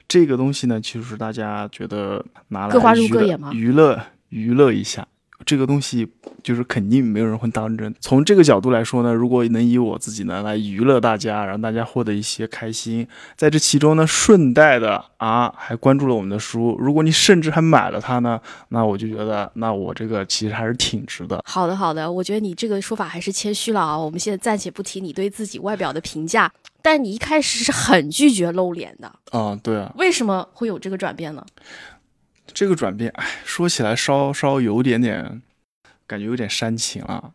这个东西呢，其实是大家觉得拿来娱乐娱乐娱乐一下。这个东西就是肯定没有人会当真。从这个角度来说呢，如果能以我自己呢来娱乐大家，让大家获得一些开心，在这其中呢顺带的啊还关注了我们的书，如果你甚至还买了它呢，那我就觉得那我这个其实还是挺值的。好的好的，我觉得你这个说法还是谦虚了啊。我们现在暂且不提你对自己外表的评价，但你一开始是很拒绝露脸的啊。对啊。为什么会有这个转变呢？这个转变，哎，说起来稍稍有点点，感觉有点煽情了，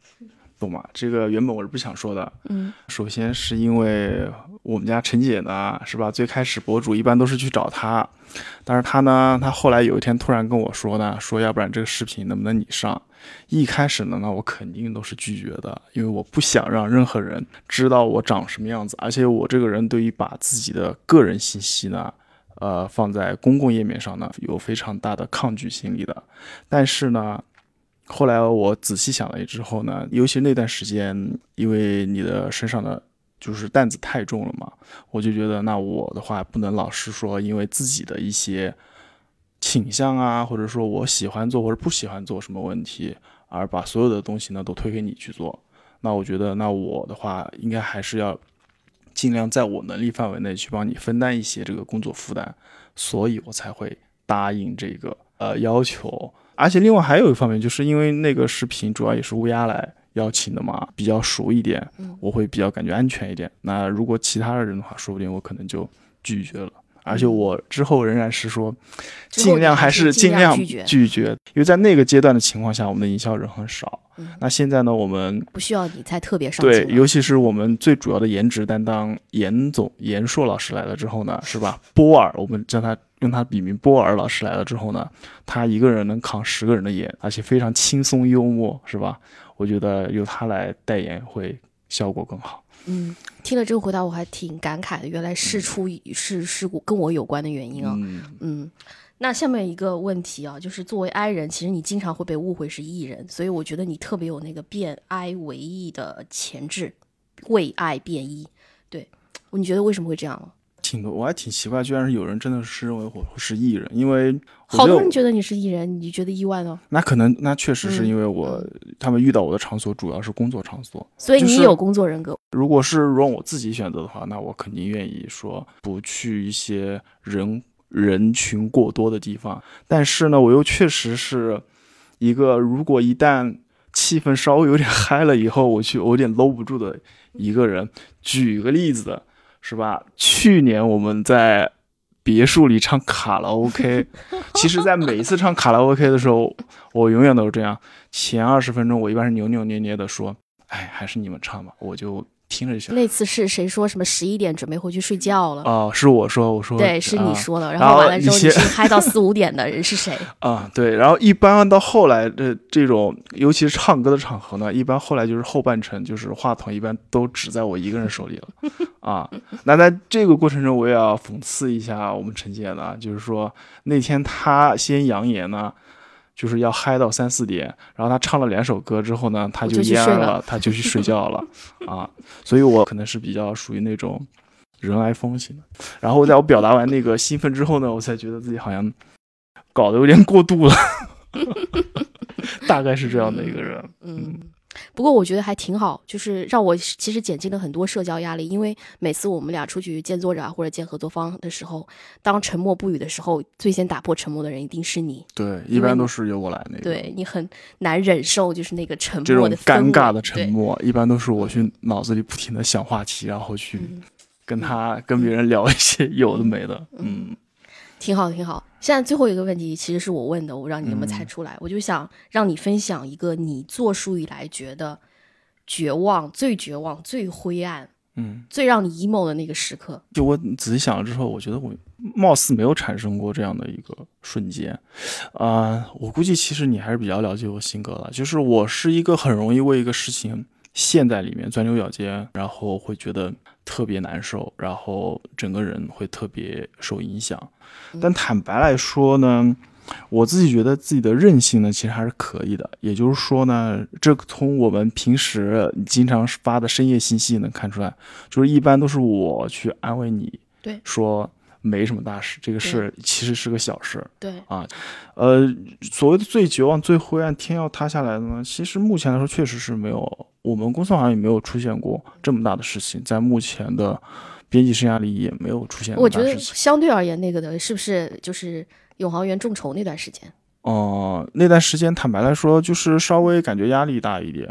懂吗？这个原本我是不想说的，嗯，首先是因为我们家陈姐呢，是吧？最开始博主一般都是去找她，但是她呢，她后来有一天突然跟我说呢，说要不然这个视频能不能你上？一开始呢，那我肯定都是拒绝的，因为我不想让任何人知道我长什么样子，而且我这个人对于把自己的个人信息呢。呃，放在公共页面上呢，有非常大的抗拒心理的。但是呢，后来我仔细想了之后呢，尤其那段时间，因为你的身上的就是担子太重了嘛，我就觉得那我的话不能老是说因为自己的一些倾向啊，或者说我喜欢做或者不喜欢做什么问题，而把所有的东西呢都推给你去做。那我觉得，那我的话应该还是要。尽量在我能力范围内去帮你分担一些这个工作负担，所以我才会答应这个呃要求。而且另外还有一方面，就是因为那个视频主要也是乌鸦来邀请的嘛，比较熟一点，我会比较感觉安全一点。那如果其他的人的话，说不定我可能就拒绝了。而且我之后仍然是说，尽量还是尽量拒绝，因为在那个阶段的情况下，我们的营销人很少。那现在呢，我们不需要你再特别上对，尤其是我们最主要的颜值担当严总严硕老师来了之后呢，是吧？波尔，我们叫他用他笔名波尔老师来了之后呢，他一个人能扛十个人的颜，而且非常轻松幽默，是吧？我觉得由他来代言会效果更好。嗯，听了这个回答我还挺感慨的，原来事出是是跟我有关的原因啊。嗯。那下面一个问题啊，就是作为 I 人，其实你经常会被误会是 E 人，所以我觉得你特别有那个变 I 为 E 的潜质，为爱变 E。对，你觉得为什么会这样？挺多，我还挺奇怪，居然是有人真的是认为我是艺人，因为好多人觉得你是艺人，你觉得意外呢？那可能，那确实是因为我他们遇到我的场所主要是工作场所，所以你有工作人格。如果是让我自己选择的话，那我肯定愿意说不去一些人。人群过多的地方，但是呢，我又确实是一个，如果一旦气氛稍微有点 <laughs> 嗨了以后，我去我有点搂不住的一个人。举个例子，是吧？去年我们在别墅里唱卡拉 OK，<laughs> 其实，在每一次唱卡拉 OK 的时候，我永远都是这样，前二十分钟我一般是扭扭捏捏的说，哎，还是你们唱吧，我就。听了一下，那次是谁说什么十一点准备回去睡觉了？哦，是我说，我说对，是你说的。然后完了之后，你嗨到四五点的人是谁？<laughs> 啊，对。然后一般到后来的这种，尤其是唱歌的场合呢，一般后来就是后半程，就是话筒一般都只在我一个人手里了。啊，那在这个过程中，我也要讽刺一下我们陈姐呢，就是说那天她先扬言呢。就是要嗨到三四点，然后他唱了两首歌之后呢，他就蔫了，他就去睡觉了 <laughs> 啊。所以我可能是比较属于那种人来疯型的。然后在我表达完那个兴奋之后呢，我才觉得自己好像搞得有点过度了，<laughs> 大概是这样的一个人。嗯，不过我觉得还挺好，就是让我其实减轻了很多社交压力。因为每次我们俩出去见作者或者见合作方的时候，当沉默不语的时候，最先打破沉默的人一定是你。对，一般都是由我来那个。对你很难忍受，就是那个沉默的尴尬的沉默，一般都是我去脑子里不停的想话题，然后去跟他跟别人聊一些有的没的。嗯，挺好，挺好。现在最后一个问题，其实是我问的，我让你能不能猜出来？我就想让你分享一个你做书以来觉得绝望、最绝望、最灰暗，嗯，最让你 emo 的那个时刻。就我仔细想了之后，我觉得我貌似没有产生过这样的一个瞬间。啊，我估计其实你还是比较了解我性格了，就是我是一个很容易为一个事情陷在里面钻牛角尖，然后会觉得特别难受，然后整个人会特别受影响。但坦白来说呢，我自己觉得自己的韧性呢，其实还是可以的。也就是说呢，这从我们平时经常发的深夜信息能看出来，就是一般都是我去安慰你，对，说没什么大事，这个事其实是个小事，对啊，呃，所谓的最绝望、最灰暗、天要塌下来的呢，其实目前来说确实是没有，我们公司好像也没有出现过这么大的事情，在目前的。编辑生涯里也没有出现。我觉得相对而言，那个的是不是就是永航员众筹那段时间？哦，那段时间坦白来说，就是稍微感觉压力大一点。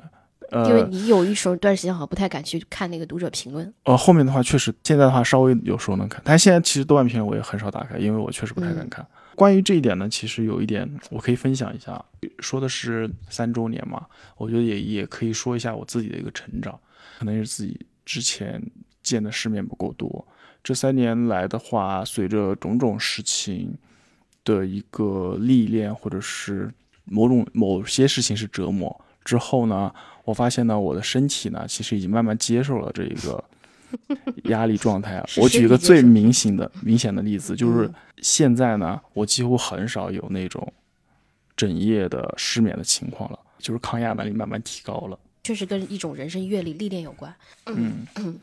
呃，因为你有一时候段时间好像不太敢去看那个读者评论。呃，后面的话确实，现在的话稍微有时候能看，但现在其实豆瓣评论我也很少打开，因为我确实不太敢看。关于这一点呢，其实有一点我可以分享一下，说的是三周年嘛，我觉得也也可以说一下我自己的一个成长，可能是自己之前。见的世面不够多，这三年来的话，随着种种事情的一个历练，或者是某种某些事情是折磨之后呢，我发现呢，我的身体呢，其实已经慢慢接受了这一个 <laughs> 压力状态。我举一个最明显的明显的例子，就是现在呢，我几乎很少有那种整夜的失眠的情况了，就是抗压能力慢慢提高了。确实跟一种人生阅历历练有关。嗯嗯。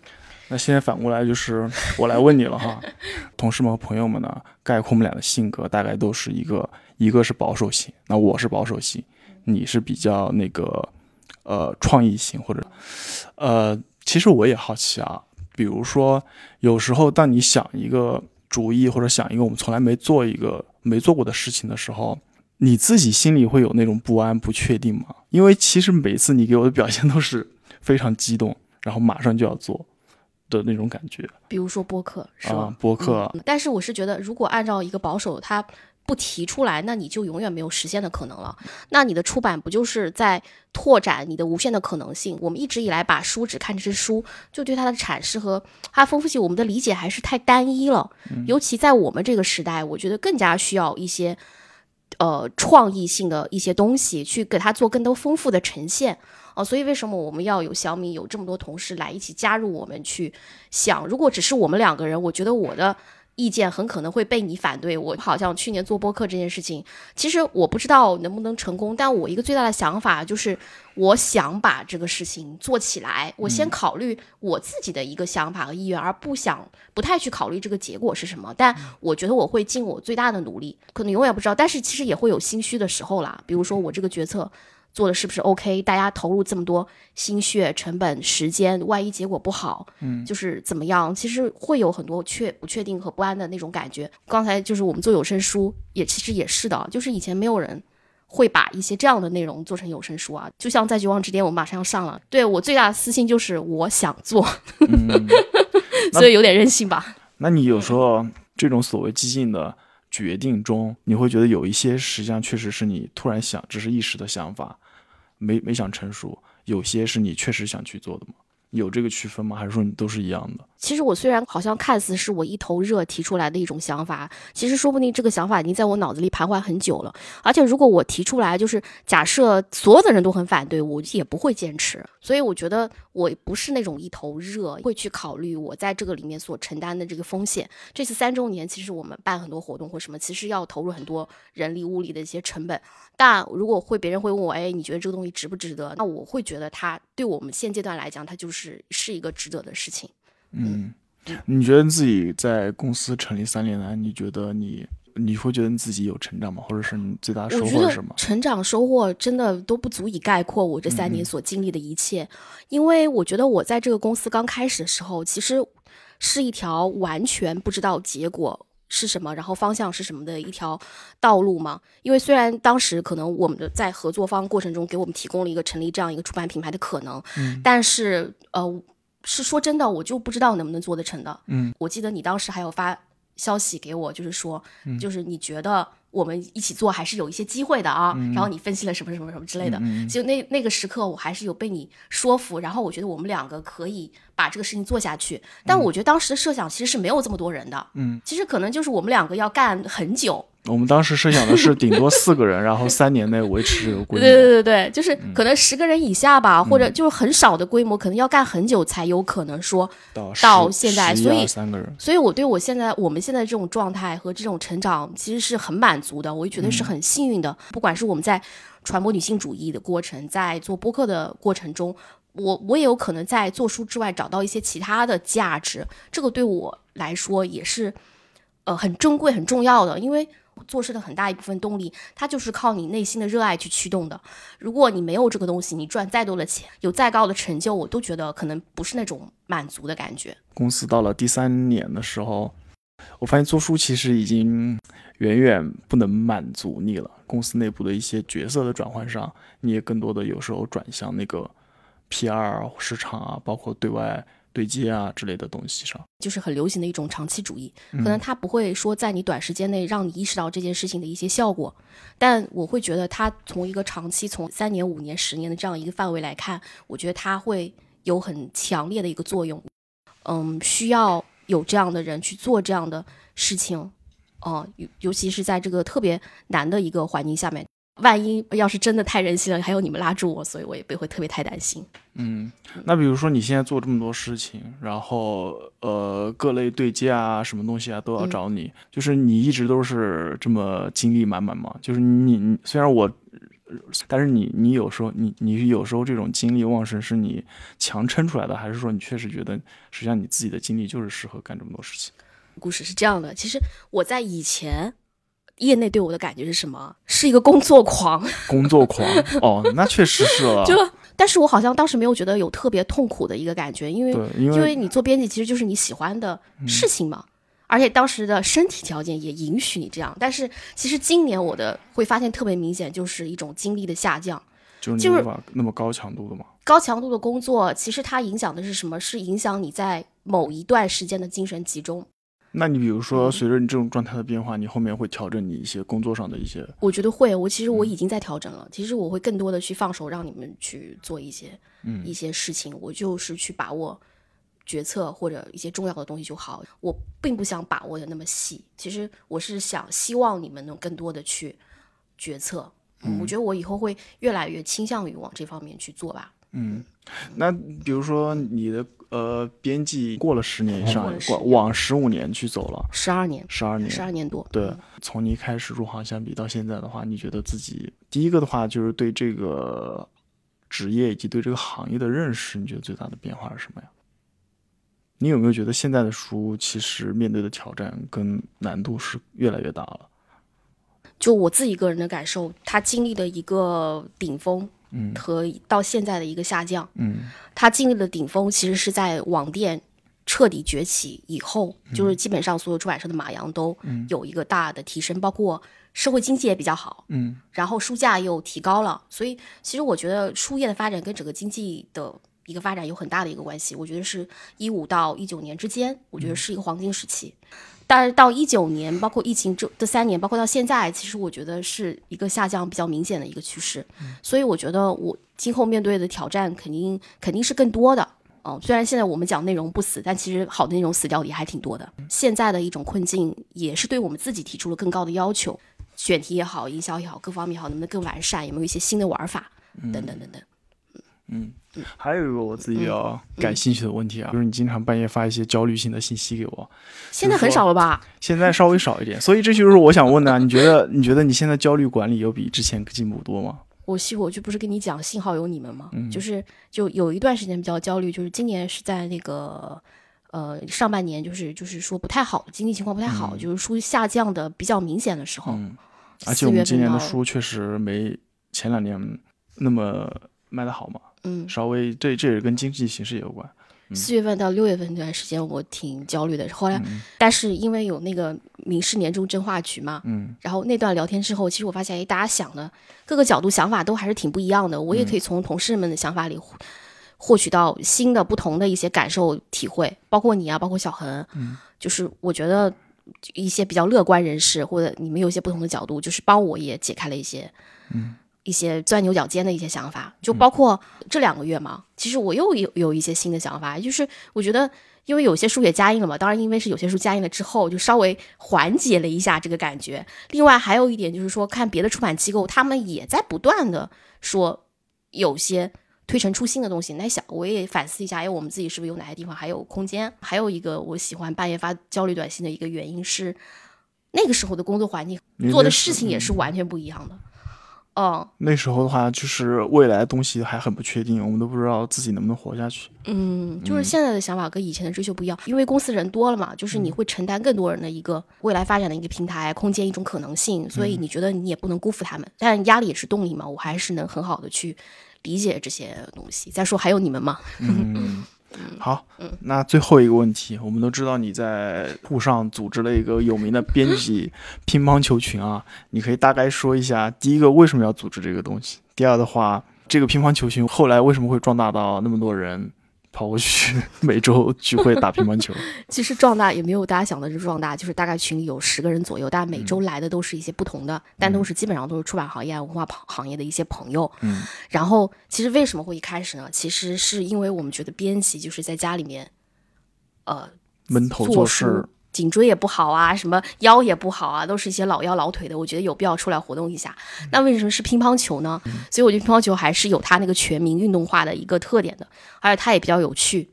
那现在反过来就是我来问你了哈，<laughs> 同事们和朋友们呢，概括我们俩的性格大概都是一个，一个是保守型，那我是保守型，你是比较那个，呃，创意型或者，呃，其实我也好奇啊，比如说有时候当你想一个主意或者想一个我们从来没做一个没做过的事情的时候，你自己心里会有那种不安不确定吗？因为其实每次你给我的表现都是非常激动，然后马上就要做。的那种感觉，比如说播客是吧？播客，但是我是觉得，如果按照一个保守，他不提出来，那你就永远没有实现的可能了。那你的出版不就是在拓展你的无限的可能性？我们一直以来把书只看成是书，就对它的阐释和它丰富性，我们的理解还是太单一了。尤其在我们这个时代，我觉得更加需要一些呃创意性的一些东西，去给它做更多丰富的呈现。哦，所以为什么我们要有小米有这么多同事来一起加入我们去想？如果只是我们两个人，我觉得我的意见很可能会被你反对。我好像去年做播客这件事情，其实我不知道能不能成功，但我一个最大的想法就是，我想把这个事情做起来。我先考虑我自己的一个想法和意愿，而不想不太去考虑这个结果是什么。但我觉得我会尽我最大的努力，可能永远不知道，但是其实也会有心虚的时候啦。比如说我这个决策。做的是不是 OK？大家投入这么多心血、成本、时间，万一结果不好，嗯，就是怎么样？其实会有很多确不确定和不安的那种感觉。刚才就是我们做有声书，也其实也是的，就是以前没有人会把一些这样的内容做成有声书啊。就像在绝望之巅，我们马上要上了。对我最大的私心就是我想做，<laughs> 所以有点任性吧。那你有时候这种所谓激进的。决定中，你会觉得有一些实际上确实是你突然想，只是一时的想法，没没想成熟；有些是你确实想去做的吗？有这个区分吗？还是说你都是一样的？其实我虽然好像看似是我一头热提出来的一种想法，其实说不定这个想法已经在我脑子里徘徊很久了。而且如果我提出来，就是假设所有的人都很反对，我也不会坚持。所以我觉得我不是那种一头热，会去考虑我在这个里面所承担的这个风险。这次三周年，其实我们办很多活动或什么，其实要投入很多人力物力的一些成本。但如果会别人会问我，哎，你觉得这个东西值不值得？那我会觉得它对我们现阶段来讲，它就是是一个值得的事情。嗯，你觉得自己在公司成立三年来，你觉得你你会觉得你自己有成长吗？或者是你最大的收获是什么？成长收获真的都不足以概括我这三年所经历的一切，因为我觉得我在这个公司刚开始的时候，其实是一条完全不知道结果是什么，然后方向是什么的一条道路嘛。因为虽然当时可能我们的在合作方过程中给我们提供了一个成立这样一个出版品牌的可能，嗯但是呃，是说真的，我就不知道能不能做得成的。嗯我记得你当时还有发消息给我，就是说，嗯就是你觉得我们一起做还是有一些机会的啊。嗯然后你分析了什么什么什么之类的，就那那个时刻，我还是有被你说服。然后我觉得我们两个可以把这个事情做下去。但我觉得当时的设想其实是没有这么多人的，嗯，其实可能就是我们两个要干很久。我们当时设想的是顶多四个人，<laughs> 然后三年内维持这个规模。对对对对，就是嗯可能十个人以下吧，或者就是很少的规模，可能要干很久才有可能说到到现在。所以三个人所以我对我现在我们现在这种状态和这种成长，其实是很满足的。我也觉得是嗯很幸运的。不管是我们在传播女性主义的过程，在做播客的过程中，我我也有可能在做书之外找到一些其他的价值。这个对我来说也是呃很珍贵、很重要的，因为。做事的很大一部分动力，它就是靠你内心的热爱去驱动的。如果你没有这个东西，你赚再多的钱，有再高的成就，我都觉得可能不是那种满足的感觉。公司到了第三年的时候，我发现做书其实已经远远不能满足你了。公司内部的一些角色的转换上，你也更多的有时候转向那个 PR 市场啊，包括对外对接啊之类的东西上。就是很流行的一种长期主义，嗯可能它不会说在你短时间内让你意识到这件事情的一些效果，但我会觉得它从一个长期，从三年、五年、十年的这样一个范围来看，我觉得它会有很强烈的一个作用。嗯，需要有这样的人去做这样的事情，哦、尤尤其是在这个特别难的一个环境下面，万一要是真的太任性了，还有你们拉住我，所以我也不会特别太担心。嗯，那比如说你现在做这么多事情，然后呃各类对接啊，什么东西啊都要嗯找你，就是你一直都是这么精力满满吗？就是你你虽然我，但是你你有时候你你有时候这种精力旺盛是你强撑出来的，还是说你确实觉得实际上你自己的精力就是适合干这么多事情？故事是这样的，其实我在以前业内对我的感觉是什么？是一个工作狂，工作狂哦，那确实是了。<laughs> 就但是我好像当时没有觉得有特别痛苦的一个感觉，因为对因为你做编辑其实就是你喜欢的事情嘛。而且当时的身体条件也允许你这样，但是其实今年我的会发现特别明显，就是一种精力的下降。就是无法那么高强度的嘛。高强度的工作，其实它影响的是什么？是影响你在某一段时间的精神集中。那你比如嗯说，随着你这种状态的变化，你后面会调整你一些工作上的一些我觉得会，我其实嗯我已经在调整了。其实我会更多的去放手，让你们去做一些、嗯一些事情。我就是去把握决策或者一些重要的东西就好。我并不想把握的那么细。其实我是想希望你们能更多的去决策。嗯，我觉得我以后会越来越倾向于往这方面去做吧。嗯，那比如说你的呃编辑过了十年以上过往往十五年去走了，十二年，十二年，十二年多。对，从你一开始入行相比到现在的话，你觉得自己第一个的话就是对这个职业以及对这个行业的认识，你觉得最大的变化是什么呀？你有没有觉得现在的书其实面对的挑战跟难度是越来越大了？就我自己个人的感受，他经历的一个顶峰，嗯和到现在的一个下降。嗯它经历的顶峰其实是在网店彻底崛起以后，就是基本上所有出版社的马洋都嗯有一个大的提升，包括社会经济也比较好，嗯然后书价又提高了，所以其实我觉得书业的发展跟整个经济的一个发展有很大的一个关系。我觉得是一五到一九年之间，我觉得是一个黄金时期。但是到一九年，包括疫情这这三年，包括到现在，其实我觉得是一个下降比较明显的一个趋势。所以我觉得我今后面对的挑战肯定肯定是更多的。哦，虽然现在我们讲内容不死，但其实好的内容死掉的也还挺多的。现在的一种困境，也是对我们自己提出了更高的要求，选题也好，营销也好，各方面也好，能不能更完善？有没有一些新的玩法？等等等等。嗯，还有一个我自己比较感兴趣的问题啊，就是你经常半夜发一些焦虑性的信息给我，现在很少了吧？现在稍微少一点，所以这就是我想问的啊，你觉得 <laughs> 你觉得你现在焦虑管理有比之前进步多吗？我希我就不是跟你讲，幸好有你们吗？嗯就是就有一段时间比较焦虑，就是今年是在那个呃，上半年就是就是说不太好，经济情况不太好，就是书下降的比较明显的时候。嗯，而且我们今年的书确实没前两年那么卖的好嘛。嗯，稍微这这也跟经济形势有关。四月份到六月份这段时间，我挺焦虑的。后来，但是因为有那个民事年终真话局嘛，嗯，然后那段聊天之后，其实我发现，哎，大家想的各个角度想法都还是挺不一样的。我也可以从同事们的想法里。获取到新的、不同的一些感受、体会，包括你啊，包括小恒，嗯，就是我觉得一些比较乐观人士，或者你们有一些不同的角度，就是帮我也解开了一些，嗯，一些钻牛角尖的一些想法。就包括这两个月嘛，其实我又有有一些新的想法，就是我觉得，因为有些书也加印了嘛，当然因为是有些书加印了之后，就稍微缓解了一下这个感觉。另外还有一点就是说，看别的出版机构，他们也在不断的说有些。推陈出新的东西，那想我也反思一下，哎，我们自己是不是有哪些地方还有空间？还有一个我喜欢半夜发焦虑短信的一个原因是，那个时候的工作环境做的事情也是完全不一样的。哦，那时候的话，就是未来的东西还很不确定，我们都不知道自己能不能活下去。嗯，就是现在的想法跟以前的追求不一样，因为公司人多了嘛，就是你会承担更多人的一个未来发展的一个平台空间，一种可能性，所以你觉得你也不能辜负他们，但压力也是动力嘛，我还是能很好的去。理解这些东西。再说还有你们嘛？嗯，好，那最后一个问题，我们都知道你在沪上组织了一个有名的编辑 <laughs> 乒乓球群啊，你可以大概说一下，第一个为什么要组织这个东西？第二的话，这个乒乓球群后来为什么会壮大到那么多人？跑过去每周聚会打乒乓球，<laughs> 其实壮大也没有大家想的这壮大，就是大概群里有十个人左右，大家每周来的都是一些不同的，但都是基本上都是出版行业、文化行业的一些朋友。嗯，然后其实为什么会一开始呢？其实是因为我们觉得编辑就是在家里面，呃，闷头做事。颈椎也不好啊，什么腰也不好啊，都是一些老腰老腿的。我觉得有必要出来活动一下。那为什么是乒乓球呢？所以我觉得乒乓球还是有它那个全民运动化的一个特点的，而且它也比较有趣。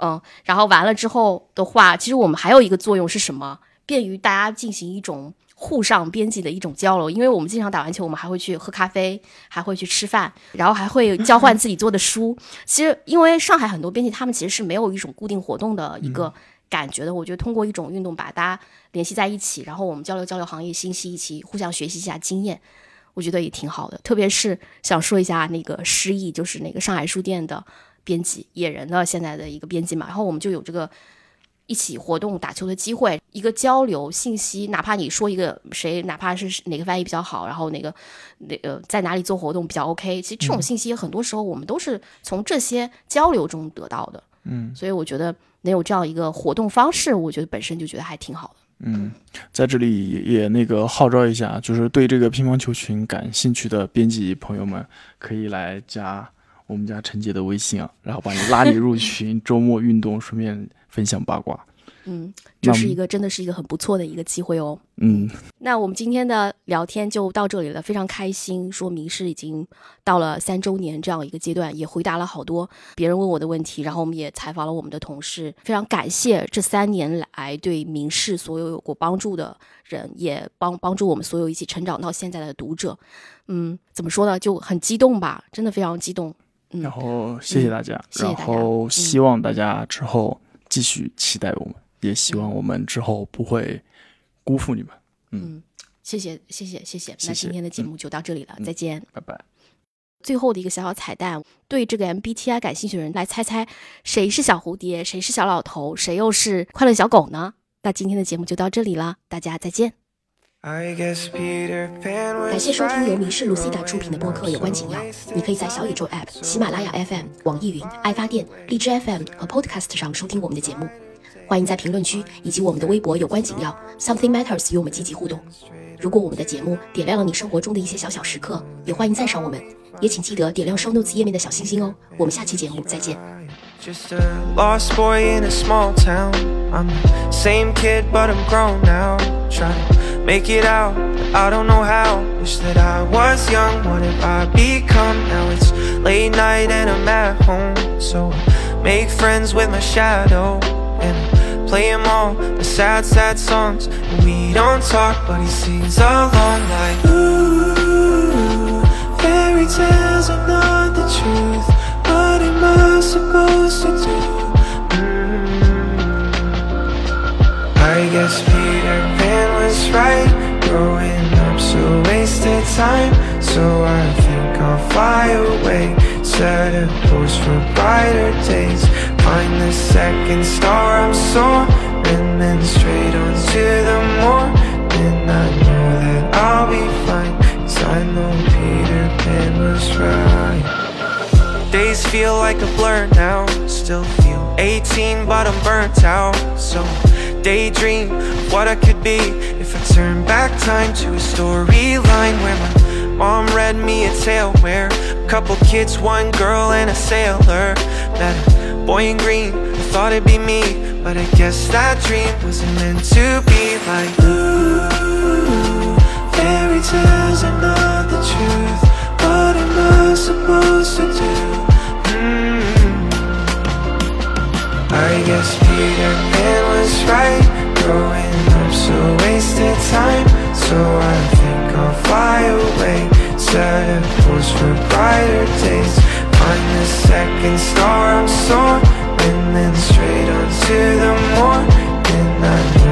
嗯，然后完了之后的话，其实我们还有一个作用是什么？便于大家进行一种互上编辑的一种交流。因为我们经常打完球，我们还会去喝咖啡，还会去吃饭，然后还会交换自己做的书。其实因为上海很多编辑，他们其实是没有一种固定活动的一个。感觉的，我觉得通过一种运动把大家联系在一起，然后我们交流交流行业信息，一起互相学习一下经验，我觉得也挺好的。特别是想说一下那个诗意，就是那个上海书店的编辑野人的现在的一个编辑嘛，然后我们就有这个一起活动打球的机会，一个交流信息，哪怕你说一个谁，哪怕是哪个翻译比较好，然后哪个那个在哪里做活动比较 OK，其实这种信息很多时候我们都是从这些交流中得到的。嗯，所以我觉得。能有这样一个活动方式，我觉得本身就觉得还挺好的。嗯，在这里也那个号召一下，就是对这个乒乓球群感兴趣的编辑朋友们，可以来加我们家陈姐的微信啊，然后把你拉你入群，<laughs> 周末运动，顺便分享八卦。嗯，这是一个真的是一个很不错的一个机会哦。嗯，那我们今天的聊天就到这里了，非常开心，说明是已经到了三周年这样一个阶段，也回答了好多别人问我的问题，然后我们也采访了我们的同事，非常感谢这三年来对明世所有有过帮助的人，也帮帮助我们所有一起成长到现在的读者。嗯，怎么说呢，就很激动吧，真的非常激动。嗯，然后谢谢大家，谢谢大家，然后希望大家之后继续期待我们。也希望我们之后不会辜负你们。嗯，谢谢，谢谢，谢谢。那今天的节目就到这里了，再见，拜拜。最后的一个小小彩蛋，对这个 MBTI 感兴趣的人来猜猜，谁是小蝴蝶，谁是小老头，谁又是快乐小狗呢？那今天的节目就到这里了，大家再见。感谢收听由迷失卢西达出品的播客《有关紧要》，你可以在小宇宙 App、喜马拉雅 FM、网易云、爱发电、荔枝 FM 和 Podcast 上收听我们的节目。欢迎在评论区以及我们的微博有关紧要 Something Matters 与我们积极互动。如果我们的节目点亮了你生活中的一些小小时刻，也欢迎赞赏我们，也请记得点亮 Show Notes 页面的小星星哦。我们下期节目再见。Just a lost boy in a small town. I'm the same kid, but I'm grown now. Trying to make it out, I don't know how. Wish that I was young, what have I become? Now it's late night and I'm at home. So I make friends with my shadow. And play him all the sad, sad songs And we don't talk, but he sings along like Ooh, fairy tales are not the truth What am I supposed to do? Mm -hmm. guess Peter Pan was right. Growing up so wasted time. So I think I'll fly away. Set a course for brighter days. Find the second star I'm soaring. Then straight on to the morning. I know that I'll be fine. Cause I know Peter Pan was right. Days feel like a blur now. Still feel 18, but I'm burnt out. So daydream what I could be if I turn back time to a storyline where my mom read me a tale where couple kids, one girl, and a sailor met a boy in green. I thought it'd be me, but I guess that dream wasn't meant to be like ooh. Fairy tales are not the truth. What am I supposed to do? Mm. I guess Peter Pan was right. Growing up so wasted time. So I think I'll fly away. Set course for brighter days. Find the second star I'm soaring. Then straight on to the morning. I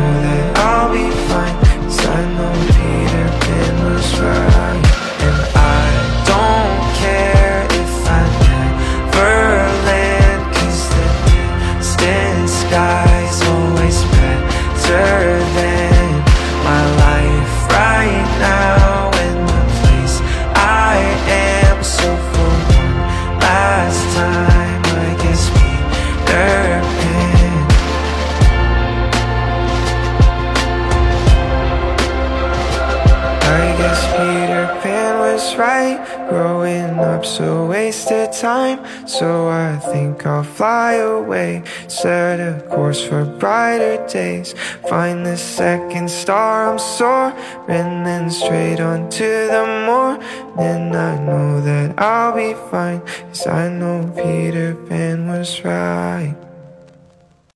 fly away. Set a course for brighter days. Find the second star I'm soaring. Then straight on to the morning. I know that I'll be fine. Cause I know Peter Pan was right.